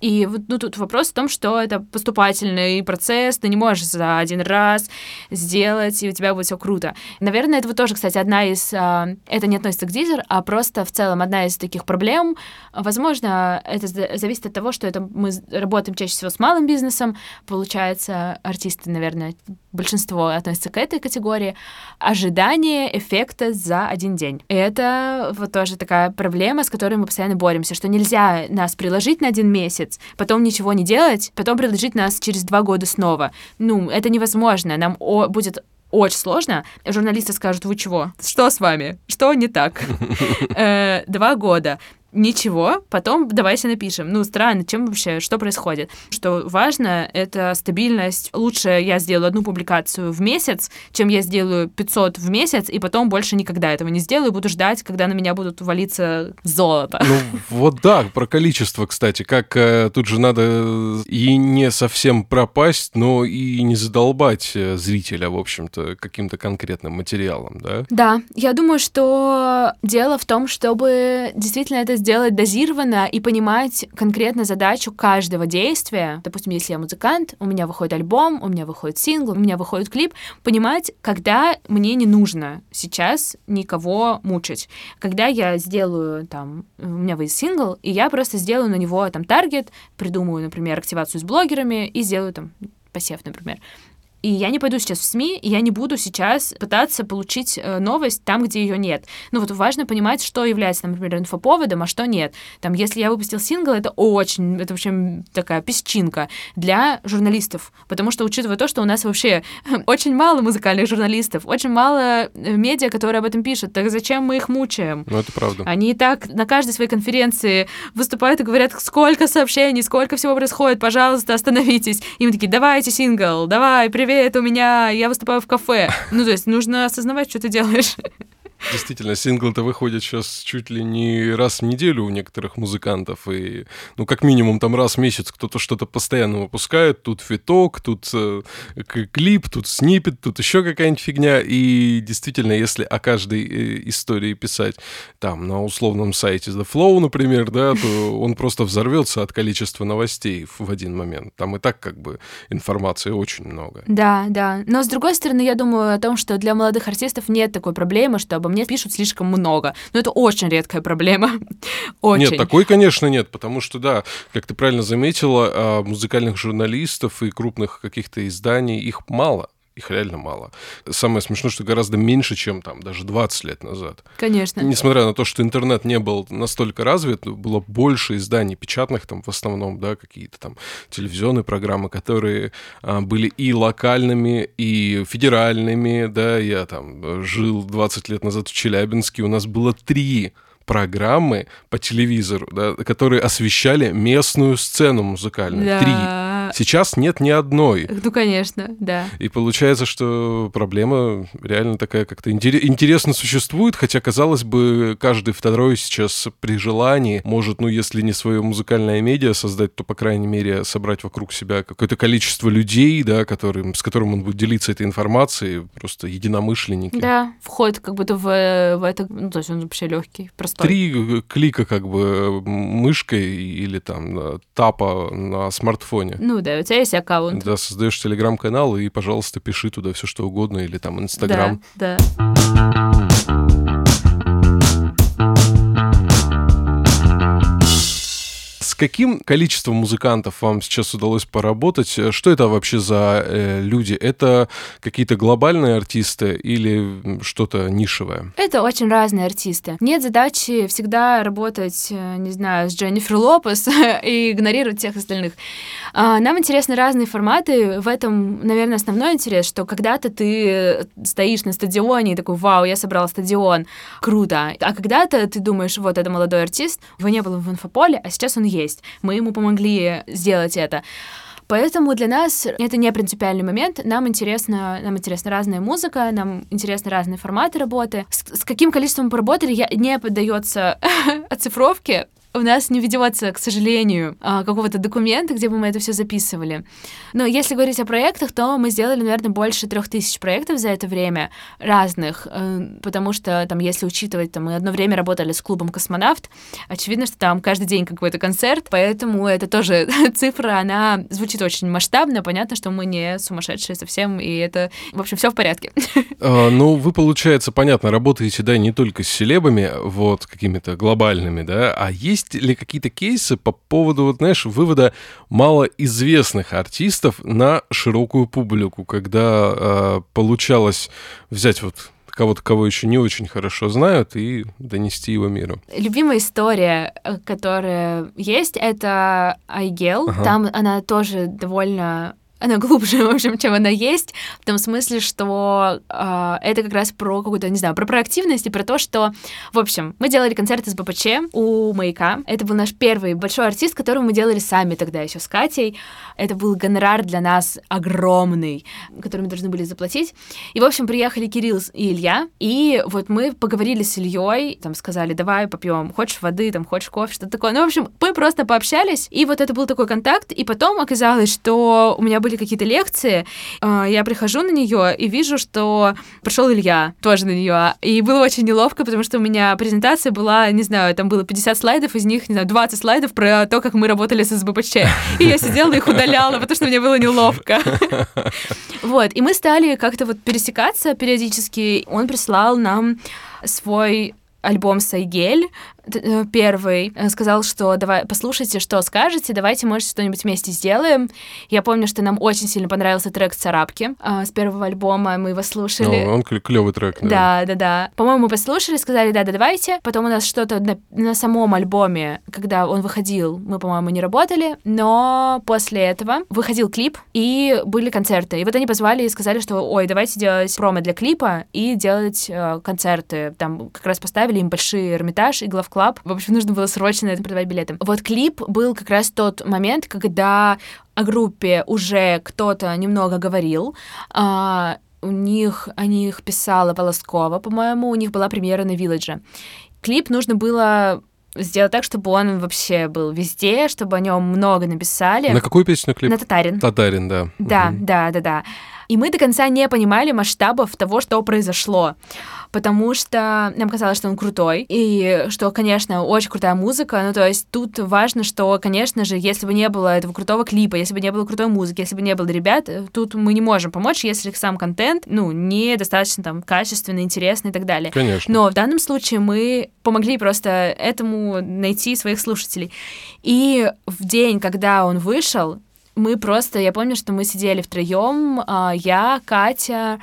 И вот ну, тут вопрос в том, что это поступательный процесс, ты не можешь за один раз сделать, и у тебя будет все круто. Наверное, это вот тоже, кстати, одна из... а, Это не относится к Дизер, а просто в целом одна из таких проблем. Возможно, это за- зависит от того, что это мы работаем чаще всего с малым бизнесом. Получается, артисты, наверное, большинство относятся к этой категории. Ожидание эффекта за один день. Это вот тоже такая проблема, с которой мы постоянно боремся, что нельзя нас приложить на один месяц, потом ничего не делать, потом приложить нас через два года снова. Ну, это невозможно. Нам о- будет очень сложно. Журналисты скажут, вы чего? Что с вами? Что не так? [LAUGHS] Э, Два года. Ничего, потом давайте напишем. Ну, странно, чем вообще, что происходит? Что важно, это стабильность. Лучше я сделаю одну публикацию в месяц, чем я сделаю 500 в месяц, и потом больше никогда этого не сделаю, буду ждать, когда на меня будут валиться золото. Ну, вот да, про количество, кстати, как э, тут же надо э, и не совсем пропасть, но и не задолбать э, зрителя, в общем-то, каким-то конкретным материалом, да? Да, я думаю, что дело в том, чтобы действительно это сделать дозированно и понимать конкретно задачу каждого действия. Допустим, если я музыкант, у меня выходит альбом, у меня выходит сингл, у меня выходит клип, понимать, когда мне не нужно сейчас никого мучить. Когда я сделаю там, у меня выйдет сингл, и я просто сделаю на него там таргет, придумаю, например, активацию с блогерами и сделаю там посев, например. И я не пойду сейчас в СМИ, и я не буду сейчас пытаться получить э, новость там, где ее нет. Ну вот важно понимать, что является, например, инфоповодом, а что нет. Там, если я выпустил сингл, это очень, это вообще такая песчинка для журналистов, потому что учитывая то, что у нас вообще [LAUGHS] очень мало музыкальных журналистов, очень мало э, медиа, которые об этом пишут, так зачем мы их мучаем? Ну, это правда. Они и так на каждой своей конференции выступают и говорят, сколько сообщений, сколько всего происходит, пожалуйста, остановитесь. И мы такие, давайте сингл, давай, привет, у меня, я выступаю в кафе. Ну, то есть нужно осознавать, что ты делаешь. Действительно, сингл-то выходит сейчас чуть ли не раз в неделю у некоторых музыкантов, и, ну, как минимум, там раз в месяц кто-то что-то постоянно выпускает, тут фиток, тут э, клип, тут снипет, тут еще какая-нибудь фигня, и действительно, если о каждой э, истории писать там на условном сайте The Flow, например, да, то он просто взорвется от количества новостей в один момент. Там и так как бы информации очень много. Да, да. Но с другой стороны, я думаю о том, что для молодых артистов нет такой проблемы, что обо мне пишут слишком много. Но это очень редкая проблема. [LAUGHS] Очень. Нет, такой, конечно, нет, потому что, да, как ты правильно заметила, а, музыкальных журналистов и крупных каких-то изданий, их мало. Их реально мало. Самое смешное, что гораздо меньше, чем там даже 20 лет назад. Конечно. Несмотря на то, что интернет не был настолько развит, было больше изданий печатных, там в основном, да, какие-то там телевизионные программы, которые а, были и локальными, и федеральными, да, я там э, жил 20 лет назад в Челябинске, у нас было три программы по телевизору, да, которые освещали местную сцену музыкальную. Да. Три. Сейчас нет ни одной. Ну, конечно, да. И получается, что проблема реально такая как-то интерес- интересно существует, хотя, казалось бы, каждый второй сейчас при желании может, ну, если не свое музыкальное медиа создать, то, по крайней мере, собрать вокруг себя какое-то количество людей, да, которым, с которым он будет делиться этой информацией, просто единомышленники. Да, входит как будто в, в это, ну, то есть он вообще легкий, простой. Три клика как бы мышкой или там тапа на смартфоне. Ну да, у тебя есть аккаунт. Да, создаешь телеграм-канал и, пожалуйста, пиши туда все что угодно или там Инстаграм. Да, да. Каким количеством музыкантов вам сейчас удалось поработать? Что это вообще за э, люди? Это какие-то глобальные артисты или что-то нишевое? Это очень разные артисты. Нет задачи всегда работать, э, не знаю, с Дженнифер Лопес [LAUGHS] и игнорировать всех остальных. А, нам интересны разные форматы. В этом, наверное, основной интерес, что когда-то ты стоишь на стадионе и такой, вау, я собрал стадион, круто. А когда-то ты думаешь, вот, это молодой артист, его не было в инфополе, а сейчас он есть. Мы ему помогли сделать это. Поэтому для нас это не принципиальный момент. Нам интересно, нам интересна разная музыка, нам интересны разные форматы работы. С, с каким количеством мы поработали, я, не поддается [LAUGHS] оцифровке, у нас не ведется, к сожалению, а, какого-то документа, где бы мы это все записывали. Но если говорить о проектах, то мы сделали, наверное, больше трех тысяч проектов за это время разных, э, потому что там, если учитывать, там, мы одно время работали с клубом «Космонавт», очевидно, что там каждый день какой-то концерт, поэтому это тоже [LAUGHS] цифра, она звучит очень масштабно, понятно, что мы не сумасшедшие совсем, и это, в общем, все в порядке. [LAUGHS] А, ну, вы, получается, понятно, работаете, да, не только с селебами, вот, какими-то глобальными, да, а есть ли какие-то кейсы по поводу, вот, знаешь, вывода малоизвестных артистов на широкую публику, когда э, получалось взять вот кого-то, кого еще не очень хорошо знают, и донести его миру. Любимая история, которая есть, это Айгел. Ага. Там она тоже довольно она глубже, [LAUGHS] в общем, чем она есть, в том смысле, что э, это как раз про какую-то, не знаю, про проактивность и про то, что, в общем, мы делали концерты с БПЧ у Маяка. Это был наш первый большой артист, которого мы делали сами тогда еще с Катей. Это был гонорар для нас огромный, который мы должны были заплатить. И, в общем, приехали Кирилл и Илья, и вот мы поговорили с Ильей, там сказали, давай попьем, хочешь воды, там, хочешь кофе, что-то такое. Ну, в общем, мы просто пообщались, и вот это был такой контакт, и потом оказалось, что у меня были какие-то лекции, а, я прихожу на нее и вижу, что пришел Илья тоже на нее. И было очень неловко, потому что у меня презентация была, не знаю, там было 50 слайдов, из них, не знаю, 20 слайдов про то, как мы работали с СБПЧ. И я сидела их удаляла, потому что мне было неловко. [LAUGHS] Вот, и мы стали как-то вот пересекаться периодически. Он прислал нам свой альбом Сайгель, первый э, сказал, что давай послушайте, что скажете, давайте, может, что-нибудь вместе сделаем. Я помню, что нам очень сильно понравился трек «Царапки» а, с первого альбома, мы его слушали. Ну, он клевый трек. Да, да, да. да. По-моему, мы послушали, сказали, да, да, давайте. Потом у нас что-то на, на самом альбоме, когда он выходил, мы, по-моему, не работали, но после этого выходил клип, и были концерты. И вот они позвали и сказали, что, ой, давайте делать промо для клипа и делать э, концерты. Там как раз поставили им большие Эрмитаж и главкласс клаб. В общем, нужно было срочно на это продавать билеты. Вот клип был как раз тот момент, когда о группе уже кто-то немного говорил, а, у них, о них писала Волоскова, по-моему, у них была премьера на Вилледже. Клип нужно было сделать так, чтобы он вообще был везде, чтобы о нем много написали. На какую песню клип? На Татарин. Татарин, да. Да, угу. да, да, да. И мы до конца не понимали масштабов того, что произошло потому что нам казалось, что он крутой, и что, конечно, очень крутая музыка, ну, то есть тут важно, что, конечно же, если бы не было этого крутого клипа, если бы не было крутой музыки, если бы не было ребят, тут мы не можем помочь, если сам контент, ну, недостаточно там качественный, интересный и так далее. Конечно. Но в данном случае мы помогли просто этому найти своих слушателей. И в день, когда он вышел, мы просто, я помню, что мы сидели втроем, а, я, Катя,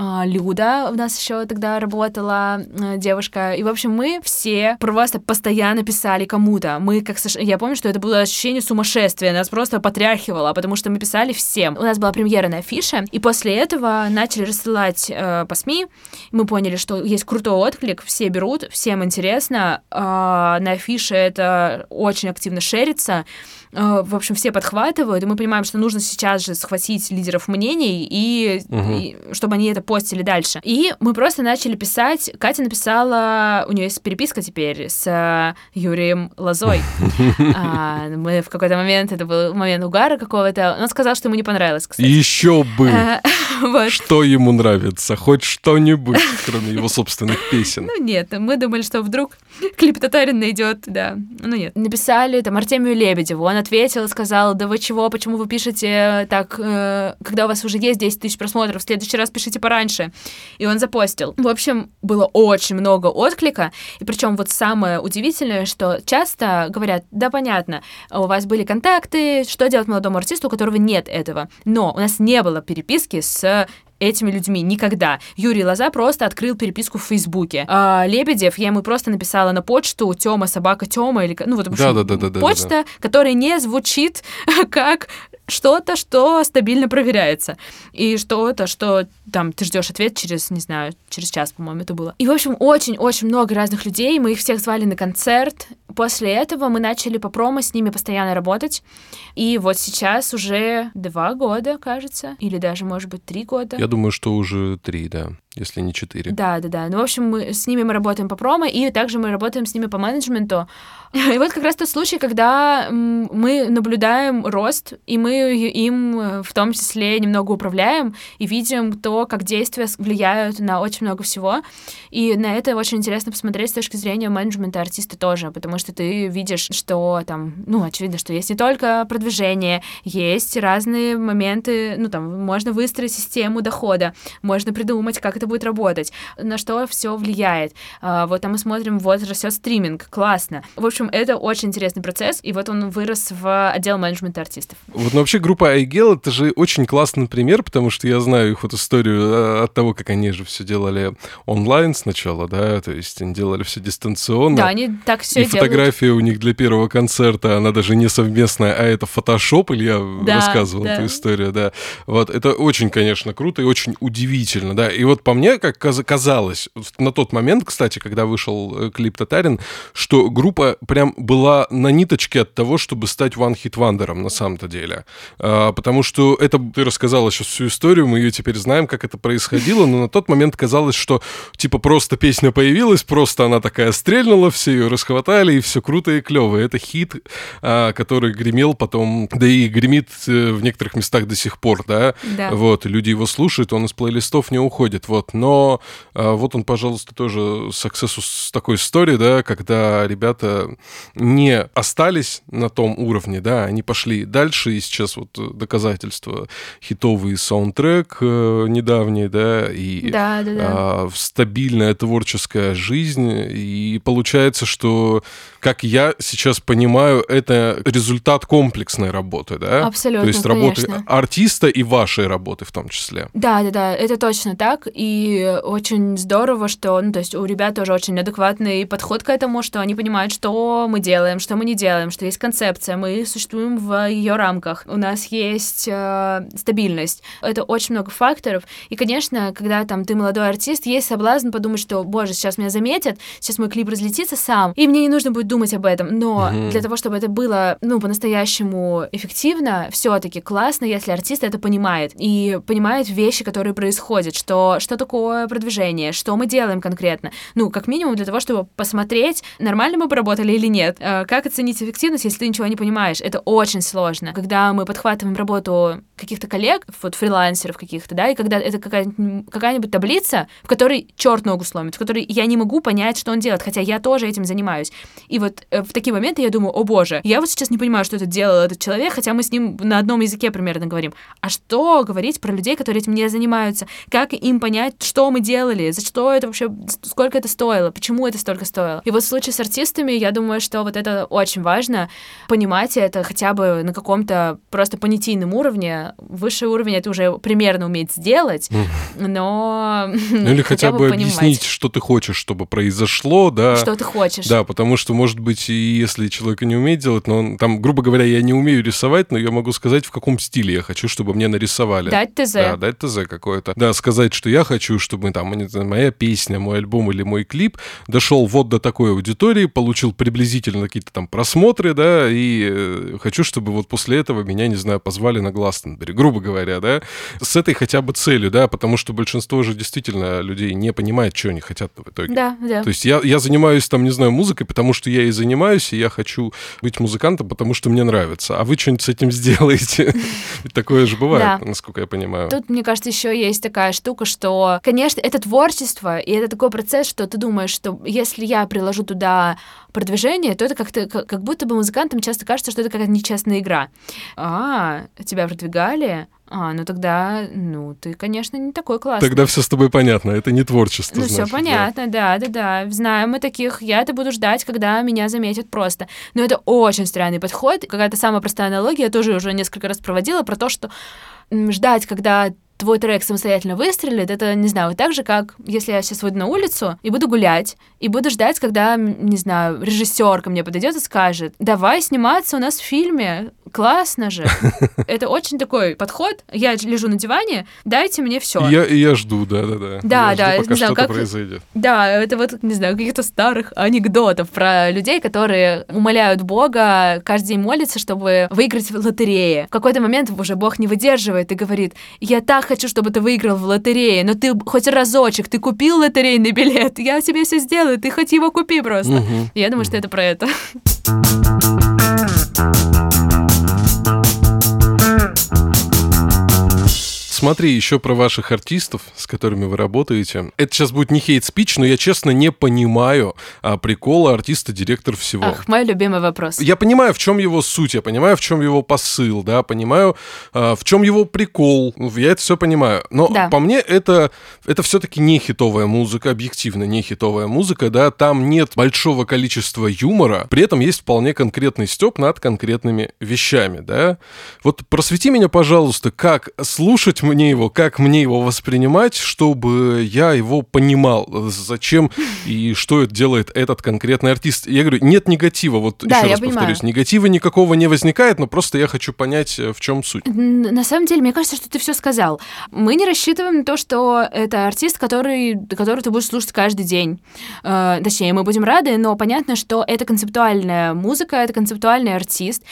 а, Люда у нас еще тогда работала э, девушка. И, в общем, мы все просто постоянно писали кому-то. Мы, как я помню, что это было ощущение сумасшествия. Нас просто потряхивало, потому что мы писали всем. У нас была премьера на афише, и после этого начали рассылать э, по СМИ. Мы поняли, что есть крутой отклик, все берут, всем интересно. Э, на афише это очень активно шерится. Э, в общем, все подхватывают, и мы понимаем, что нужно сейчас же схватить лидеров мнений, и, угу. и чтобы они это постили дальше. И мы просто начали писать. Катя написала, у нее есть переписка теперь с э, Юрием Лозой. [LAUGHS] А, мы в какой-то момент, это был момент угара какого-то, он сказал, что ему не понравилось, кстати. Еще бы! [LAUGHS] вот. Что ему нравится? Хоть что-нибудь, кроме его собственных песен. Ну нет, мы думали, что вдруг [LAUGHS] клип Татарин найдет, да. Ну нет. Написали там Артемию Лебедеву, он ответил и сказал, да вы чего, почему вы пишете так, э, когда у вас уже есть 10 тысяч просмотров, в следующий раз пишите пораньше. И он запостил. В общем, было очень много отклика, и причем вот самое удивительное, что часто говорят, да, понятно, у вас были контакты, что делать молодому артисту, у которого нет этого. Но у нас не было переписки с этими людьми никогда. Юрий Лоза просто открыл переписку в Фейсбуке. А, Лебедев, я ему просто написала на почту Тёма, собака Тёма, или, ну, вот, да, да, да, да, почта, да, да. которая не звучит [LAUGHS] как что-то, что стабильно проверяется. И что-то, что там ты ждешь ответ через, не знаю, через час, по-моему, это было. И, в общем, очень-очень много разных людей. Мы их всех звали на концерт. После этого мы начали по промо с ними постоянно работать. И вот сейчас уже два года, кажется, или даже, может быть, три года. Я думаю, что уже три, да если не четыре. Да, да, да. Ну, в общем, мы, с ними мы работаем по промо, и также мы работаем с ними по менеджменту. [LAUGHS] И вот как раз тот случай, когда мы наблюдаем рост, и мы им э, в том числе немного управляем, и видим то, как действия влияют на очень много всего. И на это очень интересно посмотреть с точки зрения менеджмента артиста тоже, потому что ты видишь, что там, ну, очевидно, что есть не только продвижение, есть разные моменты, ну, там, можно выстроить систему дохода, можно придумать, как это будет работать, на что все влияет. А, вот там мы смотрим, вот растет стриминг, классно. В общем, это очень интересный процесс, и вот он вырос в отдел менеджмента артистов. Вот ну, вообще группа iGel это же очень классный пример, потому что я знаю их вот историю а, от того, как они же все делали онлайн сначала, да, то есть они делали все дистанционно. Да, они так все и делают. фотография у них для первого концерта, она даже не совместная, а это фотошоп, Илья да, рассказывал да. эту историю, да. Вот, это очень, конечно, круто и очень удивительно, да. И вот по мне, как казалось, на тот момент, кстати, когда вышел э, клип «Татарин», что группа прям была на ниточке от того, чтобы стать one-hit-вандером на самом-то деле. А, потому что это, ты рассказала сейчас всю историю, мы ее теперь знаем, как это происходило, но на тот момент казалось, что типа просто песня появилась, просто она такая стрельнула, все ее расхватали, и все круто и клево. Это хит, а, который гремел потом, да и гремит э, в некоторых местах до сих пор, да? Да. Вот, люди его слушают, он из плейлистов не уходит, вот. Но а, вот он, пожалуйста, тоже success с такой историей, да, когда ребята не остались на том уровне, да, они пошли дальше, и сейчас вот доказательства хитовый саундтрек э, недавний, да, и да, да, да. А, стабильная творческая жизнь, и получается, что, как я сейчас понимаю, это результат комплексной работы, да? Абсолютно, То есть работы конечно. артиста и вашей работы в том числе. Да, да, да, это точно так, и очень здорово, что, ну, то есть у ребят тоже очень адекватный подход к этому, что они понимают, что мы делаем, что мы не делаем, что есть концепция, мы существуем в ее рамках, у нас есть э, стабильность. Это очень много факторов. И, конечно, когда там ты молодой артист, есть соблазн подумать, что, боже, сейчас меня заметят, сейчас мой клип разлетится сам, и мне не нужно будет думать об этом. Но mm-hmm. для того, чтобы это было, ну, по-настоящему эффективно, все-таки классно, если артист это понимает и понимает вещи, которые происходят, что что такое продвижение, что мы делаем конкретно. Ну, как минимум для того, чтобы посмотреть, нормально мы поработали или нет. Э, как оценить эффективность, если ты ничего не понимаешь? Это очень сложно. Когда мы подхватываем работу каких-то коллег, вот фрилансеров каких-то, да, и когда это какая-нибудь, какая-нибудь таблица, в которой черт ногу сломит, в которой я не могу понять, что он делает, хотя я тоже этим занимаюсь. И вот э, в такие моменты я думаю, о боже, я вот сейчас не понимаю, что это делал этот человек, хотя мы с ним на одном языке примерно говорим. А что говорить про людей, которые этим не занимаются? Как им понять, что мы делали, за что это вообще, сколько это стоило, почему это столько стоило. И вот в случае с артистами, я думаю, что вот это очень важно, понимать это хотя бы на каком-то просто понятийном уровне. Высший уровень это уже примерно уметь сделать, но... Ну [LAUGHS] или хотя бы объяснить, что ты хочешь, чтобы произошло, да. Что ты хочешь. Да, потому что, может быть, и если человек не умеет делать, но он там, грубо говоря, я не умею рисовать, но я могу сказать, в каком стиле я хочу, чтобы мне нарисовали. Дать ТЗ. Да, дать ТЗ какое-то. Да, сказать, что я хочу, чтобы там, моя песня, мой альбом или мой клип дошел вот до такой аудитории, получил приблизительно какие-то там просмотры, да, и э, хочу, чтобы вот после этого меня, не знаю, позвали на Гластенбери, грубо говоря, да, с этой хотя бы целью, да, потому что большинство же действительно людей не понимает, что они хотят в итоге. Да, да. То есть я, я занимаюсь там, не знаю, музыкой, потому что я и занимаюсь, и я хочу быть музыкантом, потому что мне нравится. А вы что-нибудь с этим сделаете? [LAUGHS] Такое же бывает, насколько я понимаю. Тут, мне кажется, еще есть такая штука, что, конечно, это творчество, и это такой процесс, что ты думаешь, что если я приложу туда продвижение, то это как-то как будто бы музыкантам часто кажется, что это какая-то нечестная игра. А, тебя продвигали, а, ну тогда, ну, ты, конечно, не такой классный. Тогда все с тобой понятно, это не творчество. Ну, все понятно, да. да, да, да. Знаем мы таких. Я это буду ждать, когда меня заметят просто. Но это очень странный подход. Какая-то самая простая аналогия, я тоже уже несколько раз проводила про то, что ждать, когда твой трек самостоятельно выстрелит, это, не знаю, так же, как если я сейчас выйду на улицу и буду гулять, и буду ждать, когда, не знаю, режиссер ко мне подойдет и скажет, давай сниматься у нас в фильме, классно же. [LAUGHS] Это очень такой подход. Я лежу на диване, дайте мне все. Я, я жду, да-да-да. Да, я да, жду, пока не знаю, как... произойдет. Да, это вот, не знаю, каких-то старых анекдотов про людей, которые умоляют Бога, каждый день молятся, чтобы выиграть в лотерее. В какой-то момент уже Бог не выдерживает и говорит, я так хочу, чтобы ты выиграл в лотерее, но ты хоть разочек, ты купил лотерейный билет, я тебе все сделаю, ты хоть его купи просто. Угу. Я думаю, что это про это. Смотри, еще про ваших артистов, с которыми вы работаете. Это сейчас будет не хейт-спич, но я честно не понимаю а, прикола артиста-директор всего. Ах, мой любимый вопрос. Я понимаю, в чем его суть, я понимаю, в чем его посыл, да, понимаю, а, в чем его прикол. Я это все понимаю. Но да. по мне это, это все-таки не хитовая музыка, объективно не хитовая музыка, да, там нет большого количества юмора, при этом есть вполне конкретный степ над конкретными вещами, да. Вот просвети меня, пожалуйста, как слушать мне его, как мне его воспринимать, чтобы я его понимал, зачем и что это делает этот конкретный артист. Я говорю, нет негатива, вот да, еще раз понимаю. повторюсь, негатива никакого не возникает, но просто я хочу понять, э, в чем суть. На самом деле, мне кажется, что ты все сказал. Мы не рассчитываем на то, что это артист, который, который ты будешь слушать каждый день. Э, точнее, мы будем рады, но понятно, что это концептуальная музыка, это концептуальный артист,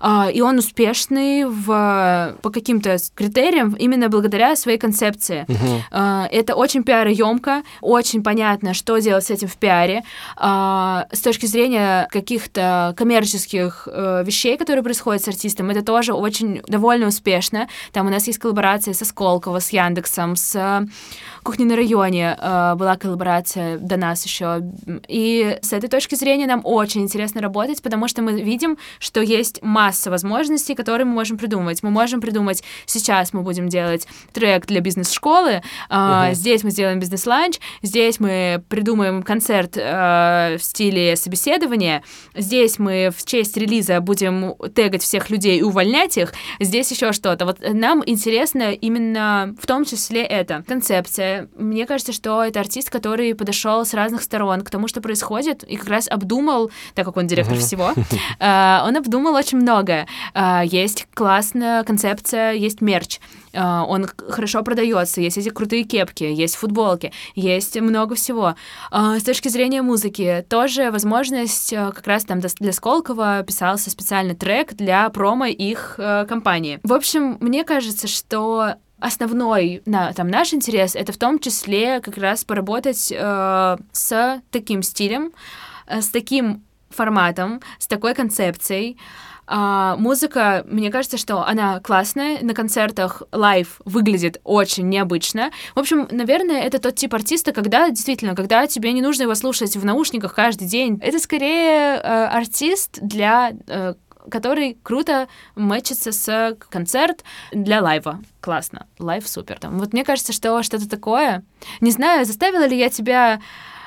э, и он успешный в, по каким-то критериям именно именно благодаря своей концепции. Угу. Это очень пиароемко, очень понятно, что делать с этим в пиаре. А, с точки зрения каких-то коммерческих э, вещей, которые происходят с артистом, это тоже очень довольно успешно. Там у нас есть коллаборация со Сколково, с Яндексом, с Кухней на районе э, была коллаборация до нас еще. И с этой точки зрения нам очень интересно работать, потому что мы видим, что есть масса возможностей, которые мы можем придумать. Мы можем придумать, сейчас мы будем делать трек для бизнес-школы, э, угу. здесь мы сделаем бизнес-ланч, здесь мы придумаем концерт э, в стиле собеседования, здесь мы в честь релиза будем тегать всех людей и увольнять их, здесь еще что-то. Вот нам интересно именно в том числе это концепция, мне кажется, что это артист, который подошел с разных сторон к тому, что происходит, и как раз обдумал, так как он директор всего, э, [LAUGHS] он обдумал очень многое. Э, есть классная концепция, есть мерч он хорошо продается, есть эти крутые кепки, есть футболки, есть много всего. С точки зрения музыки, тоже возможность, как раз там для Сколково писался специальный трек для промо их компании. В общем, мне кажется, что основной на, там, наш интерес это в том числе как раз поработать э, с таким стилем, э, с таким форматом, с такой концепцией. А, музыка, мне кажется, что она классная, на концертах live выглядит очень необычно. В общем, наверное, это тот тип артиста, когда действительно, когда тебе не нужно его слушать в наушниках каждый день. Это скорее э, артист для э, который круто мэчится с концерт для live а. Классно. Live супер. Там, вот мне кажется, что что-то такое. Не знаю, заставила ли я тебя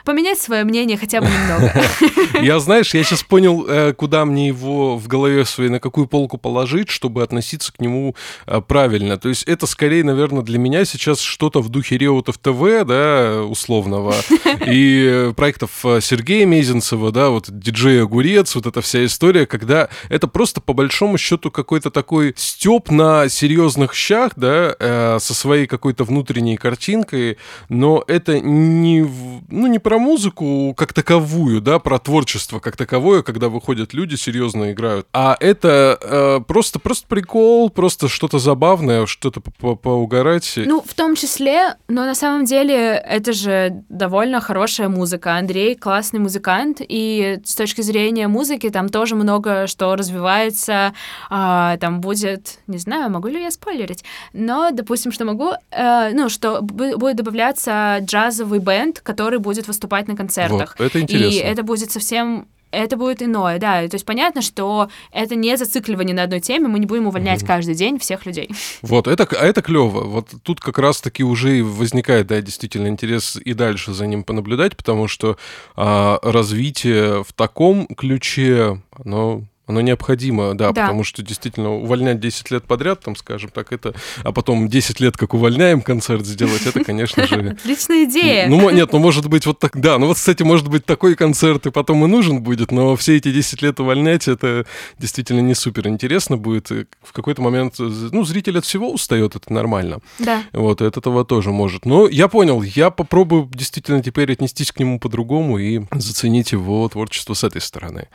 поменять свое мнение хотя бы немного. [LAUGHS] Я, знаешь, я сейчас понял, э, куда мне его в голове своей, на какую полку положить, чтобы относиться к нему э, правильно. То есть это скорее, наверное, для меня сейчас что-то в духе Реутов ТВ, да, условного, [LAUGHS] и проектов э, Сергея Мезенцева, да, вот диджей Огурец, вот эта вся история, когда это просто по большому счету какой-то такой степ на серьезных щах, да, со своей какой-то внутренней картинкой, но это не, ну, не про про музыку как таковую, да, про творчество как таковое, когда выходят люди, серьезно играют. А это э, просто, просто прикол, просто что-то забавное, что-то по поугарать. Ну, в том числе, но на самом деле это же довольно хорошая музыка. Андрей классный музыкант, и с точки зрения музыки там тоже много что развивается. А, там будет, не знаю, могу ли я спойлерить, но, допустим, что могу, э, ну, что будет добавляться джазовый бенд, который будет выступать выступать на концертах. Вот, это интересно. И это будет совсем это будет иное, да. То есть понятно, что это не зацикливание на одной теме, мы не будем увольнять mm каждый день всех людей. Вот, это, а это клево. Вот тут как раз-таки уже возникает, да, действительно интерес и дальше за ним понаблюдать, потому что а, развитие в таком ключе, оно оно необходимо, да, да, потому что действительно увольнять 10 лет подряд, там, скажем так, это, а потом 10 лет как увольняем концерт сделать, это, конечно же... [LAUGHS] Отличная идея. Ну, нет, ну, может быть, вот так, да, ну, вот, кстати, может быть, такой концерт и потом и нужен будет, но все эти 10 лет увольнять, это действительно не супер интересно будет. В какой-то момент, ну, зритель от всего устает, это нормально. Да. Вот, от этого тоже может. Но я понял, я попробую действительно теперь отнестись к нему по-другому и заценить его творчество с этой стороны.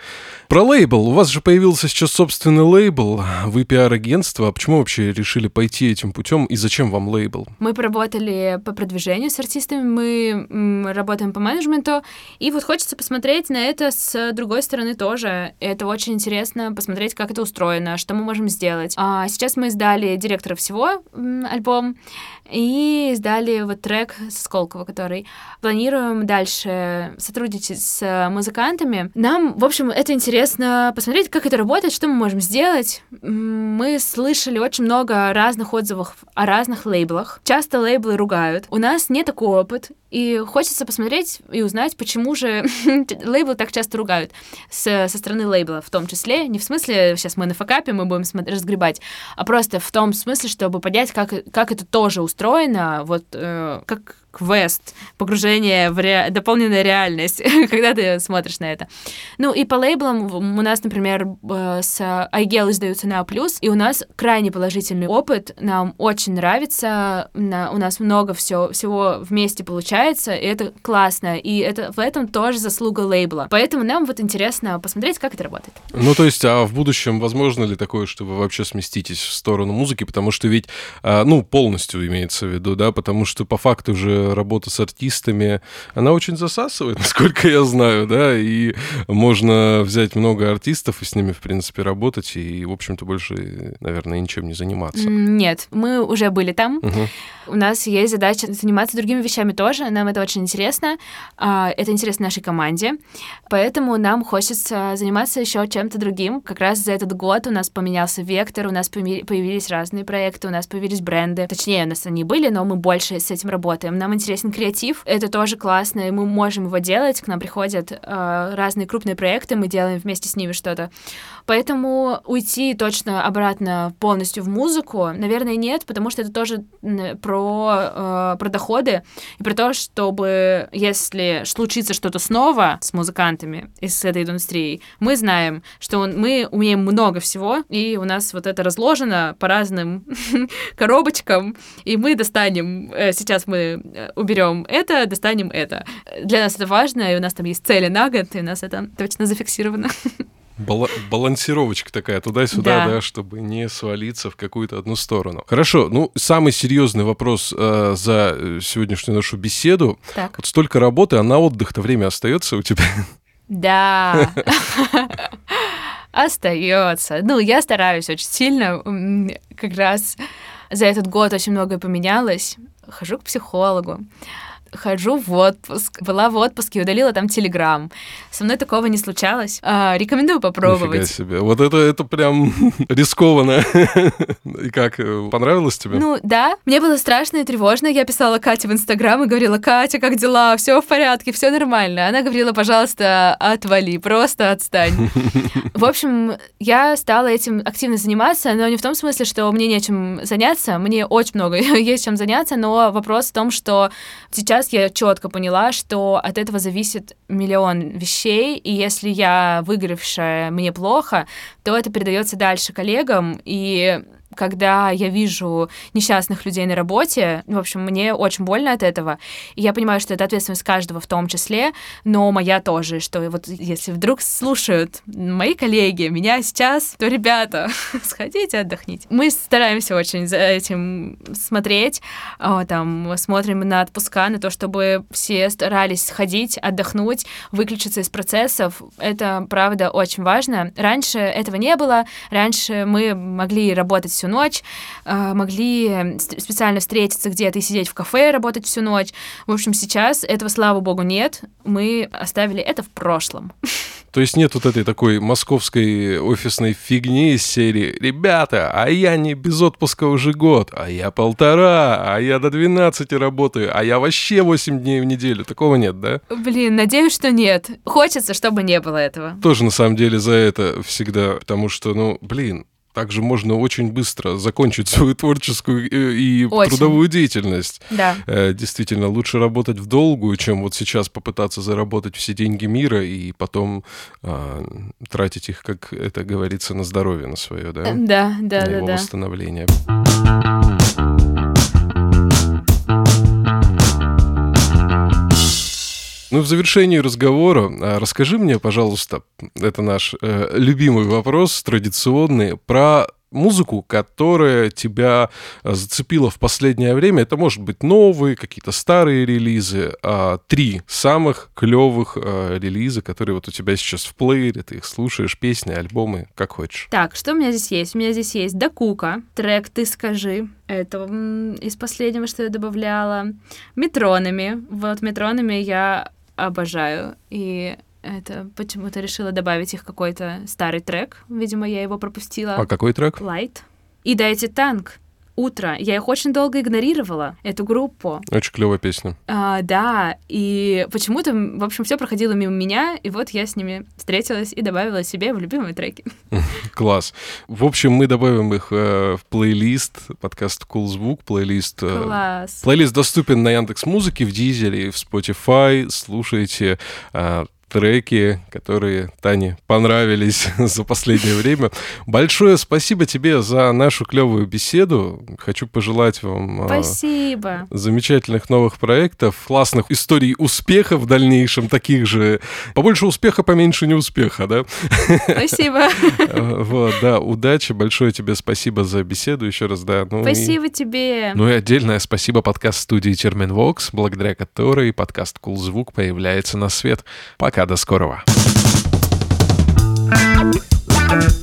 Про лейбл. У вас же же появился сейчас собственный лейбл, вы пиар-агентство. А почему вообще решили пойти этим путем и зачем вам лейбл? Мы поработали по продвижению с артистами, мы работаем по менеджменту, и вот хочется посмотреть на это с другой стороны тоже. Это очень интересно посмотреть, как это устроено, что мы можем сделать. А сейчас мы издали «Директора всего» альбом, и издали вот трек со Сколково, который планируем дальше сотрудничать с музыкантами. Нам, в общем, это интересно посмотреть, как это работает, что мы можем сделать. Мы слышали очень много разных отзывов о разных лейблах. Часто лейблы ругают. У нас не такой опыт, и хочется посмотреть и узнать, почему же [LAUGHS] лейблы так часто ругают с, со стороны лейбла, в том числе. Не в смысле, сейчас мы на факапе, мы будем разгребать, а просто в том смысле, чтобы понять, как, как это тоже устроено, вот э, как квест, погружение в ре... дополненная реальность, [LAUGHS] когда ты смотришь на это. Ну и по лейблам у нас, например, с iGel издаются на плюс, и у нас крайне положительный опыт, нам очень нравится, на... у нас много все, всего вместе получается, и это классно, и это в этом тоже заслуга лейбла. Поэтому нам вот интересно посмотреть, как это работает. Ну то есть, а в будущем возможно ли такое, что вы вообще сместитесь в сторону музыки, потому что ведь, а, ну полностью имеется в виду, да, потому что по факту же работа с артистами, она очень засасывает, [LAUGHS] насколько я знаю, да, и можно взять много артистов и с ними, в принципе, работать, и, в общем-то, больше, наверное, ничем не заниматься. Нет, мы уже были там. Угу. У нас есть задача заниматься другими вещами тоже, нам это очень интересно. А, это интересно нашей команде, поэтому нам хочется заниматься еще чем-то другим. Как раз за этот год у нас поменялся вектор, у нас появились разные проекты, у нас появились бренды. Точнее, у нас они были, но мы больше с этим работаем. Нам интересен креатив, это тоже классно, и мы можем его делать. К нам приходят э, разные крупные проекты, мы делаем вместе с ними что-то. Поэтому уйти точно обратно полностью в музыку, наверное, нет, потому что это тоже про, э, про доходы и про то, чтобы если случится что-то снова с музыкантами и с этой индустрией, мы знаем, что он, мы умеем много всего, и у нас вот это разложено по разным [LAUGHS] коробочкам, и мы достанем, э, сейчас мы э, уберем это, достанем это. Для нас это важно, и у нас там есть цели на год, и у нас это точно зафиксировано. [LAUGHS] Бала- балансировочка такая туда-сюда, да. да, чтобы не свалиться в какую-то одну сторону. Хорошо, ну самый серьезный вопрос э, за э, сегодняшнюю нашу беседу. Так. Вот столько работы, а на отдых-то время остается у тебя? Да. Остается. Ну, я стараюсь очень сильно. Как раз за этот год очень многое поменялось. Хожу к психологу хожу в отпуск. Была в отпуске, удалила там Телеграм. Со мной такого не случалось. А, рекомендую попробовать. Нифига себе. Вот это, это прям [LAUGHS] рискованно. [LAUGHS] И как, э, понравилось тебе? Ну, да. Мне было страшно и тревожно. Я писала Кате в Инстаграм и говорила, Катя, как дела? Все в порядке, все нормально. Она говорила, пожалуйста, отвали, просто отстань. [LAUGHS] В общем, я стала этим активно заниматься, но не в том смысле, что мне нечем заняться. Мне очень много есть чем заняться, но вопрос в том, что сейчас я четко поняла, что от этого зависит миллион вещей, и если я выигравшая, мне плохо, то это передается дальше коллегам, и когда я вижу несчастных людей на работе, в общем, мне очень больно от этого. И я понимаю, что это ответственность каждого в том числе, но моя тоже, что вот если вдруг слушают мои коллеги меня сейчас, то, ребята, [LAUGHS] сходите, отдохните. Мы стараемся очень за этим смотреть, там, смотрим на отпуска, на то, чтобы все старались сходить, отдохнуть, выключиться из процессов. Это, правда, очень важно. Раньше этого не было, раньше мы могли работать всю ночь, а, могли специально встретиться где-то и сидеть в кафе, работать всю ночь. В общем, сейчас этого, слава богу, нет. Мы оставили это в прошлом. То есть нет вот этой такой московской офисной фигни из серии «Ребята, а я не без отпуска уже год, а я полтора, а я до 12 работаю, а я вообще 8 дней в неделю». Такого нет, да? Блин, надеюсь, что нет. Хочется, чтобы не было этого. Тоже на самом деле за это всегда, потому что, ну, блин, также можно очень быстро закончить свою творческую э, и очень. трудовую деятельность. Да. Э, действительно, лучше работать в долгую, чем вот сейчас попытаться заработать все деньги мира и потом а, тратить их, как это говорится, на здоровье на свое, да? Да, да, на да. Его да. восстановление. Ну, в завершении разговора а, расскажи мне, пожалуйста, это наш э, любимый вопрос, традиционный, про музыку, которая тебя э, зацепила в последнее время. Это может быть новые, какие-то старые релизы. А, три самых клевых а, релиза, которые вот у тебя сейчас в плеере, ты их слушаешь, песни, альбомы, как хочешь. Так, что у меня здесь есть? У меня здесь есть Дакука, трек «Ты скажи». Это из последнего, что я добавляла. Метронами. Вот метронами я обожаю. И это почему-то решила добавить их какой-то старый трек. Видимо, я его пропустила. А какой трек? Light. И дайте танк утро. Я их очень долго игнорировала, эту группу. Очень клевая песня. А, да, и почему-то, в общем, все проходило мимо меня, и вот я с ними встретилась и добавила себе в любимые треки. [LAUGHS] Класс. В общем, мы добавим их э, в плейлист, подкаст Cool Звук, плейлист. Э, Класс. Плейлист доступен на Яндекс Музыке, в Дизеле в Spotify. Слушайте. Э, треки, которые Тане понравились [LAUGHS] за последнее время. Большое спасибо тебе за нашу клевую беседу. Хочу пожелать вам а, спасибо. замечательных новых проектов, классных историй успеха в дальнейшем, таких же. Побольше успеха, поменьше неуспеха, да? Спасибо. [LAUGHS] Вот, да, удачи, большое тебе спасибо за беседу еще раз, да. Ну спасибо и, тебе. Ну и отдельное спасибо подкаст-студии Терминвокс, благодаря которой подкаст Кул Звук появляется на свет. Пока пока до скорого.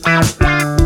thank you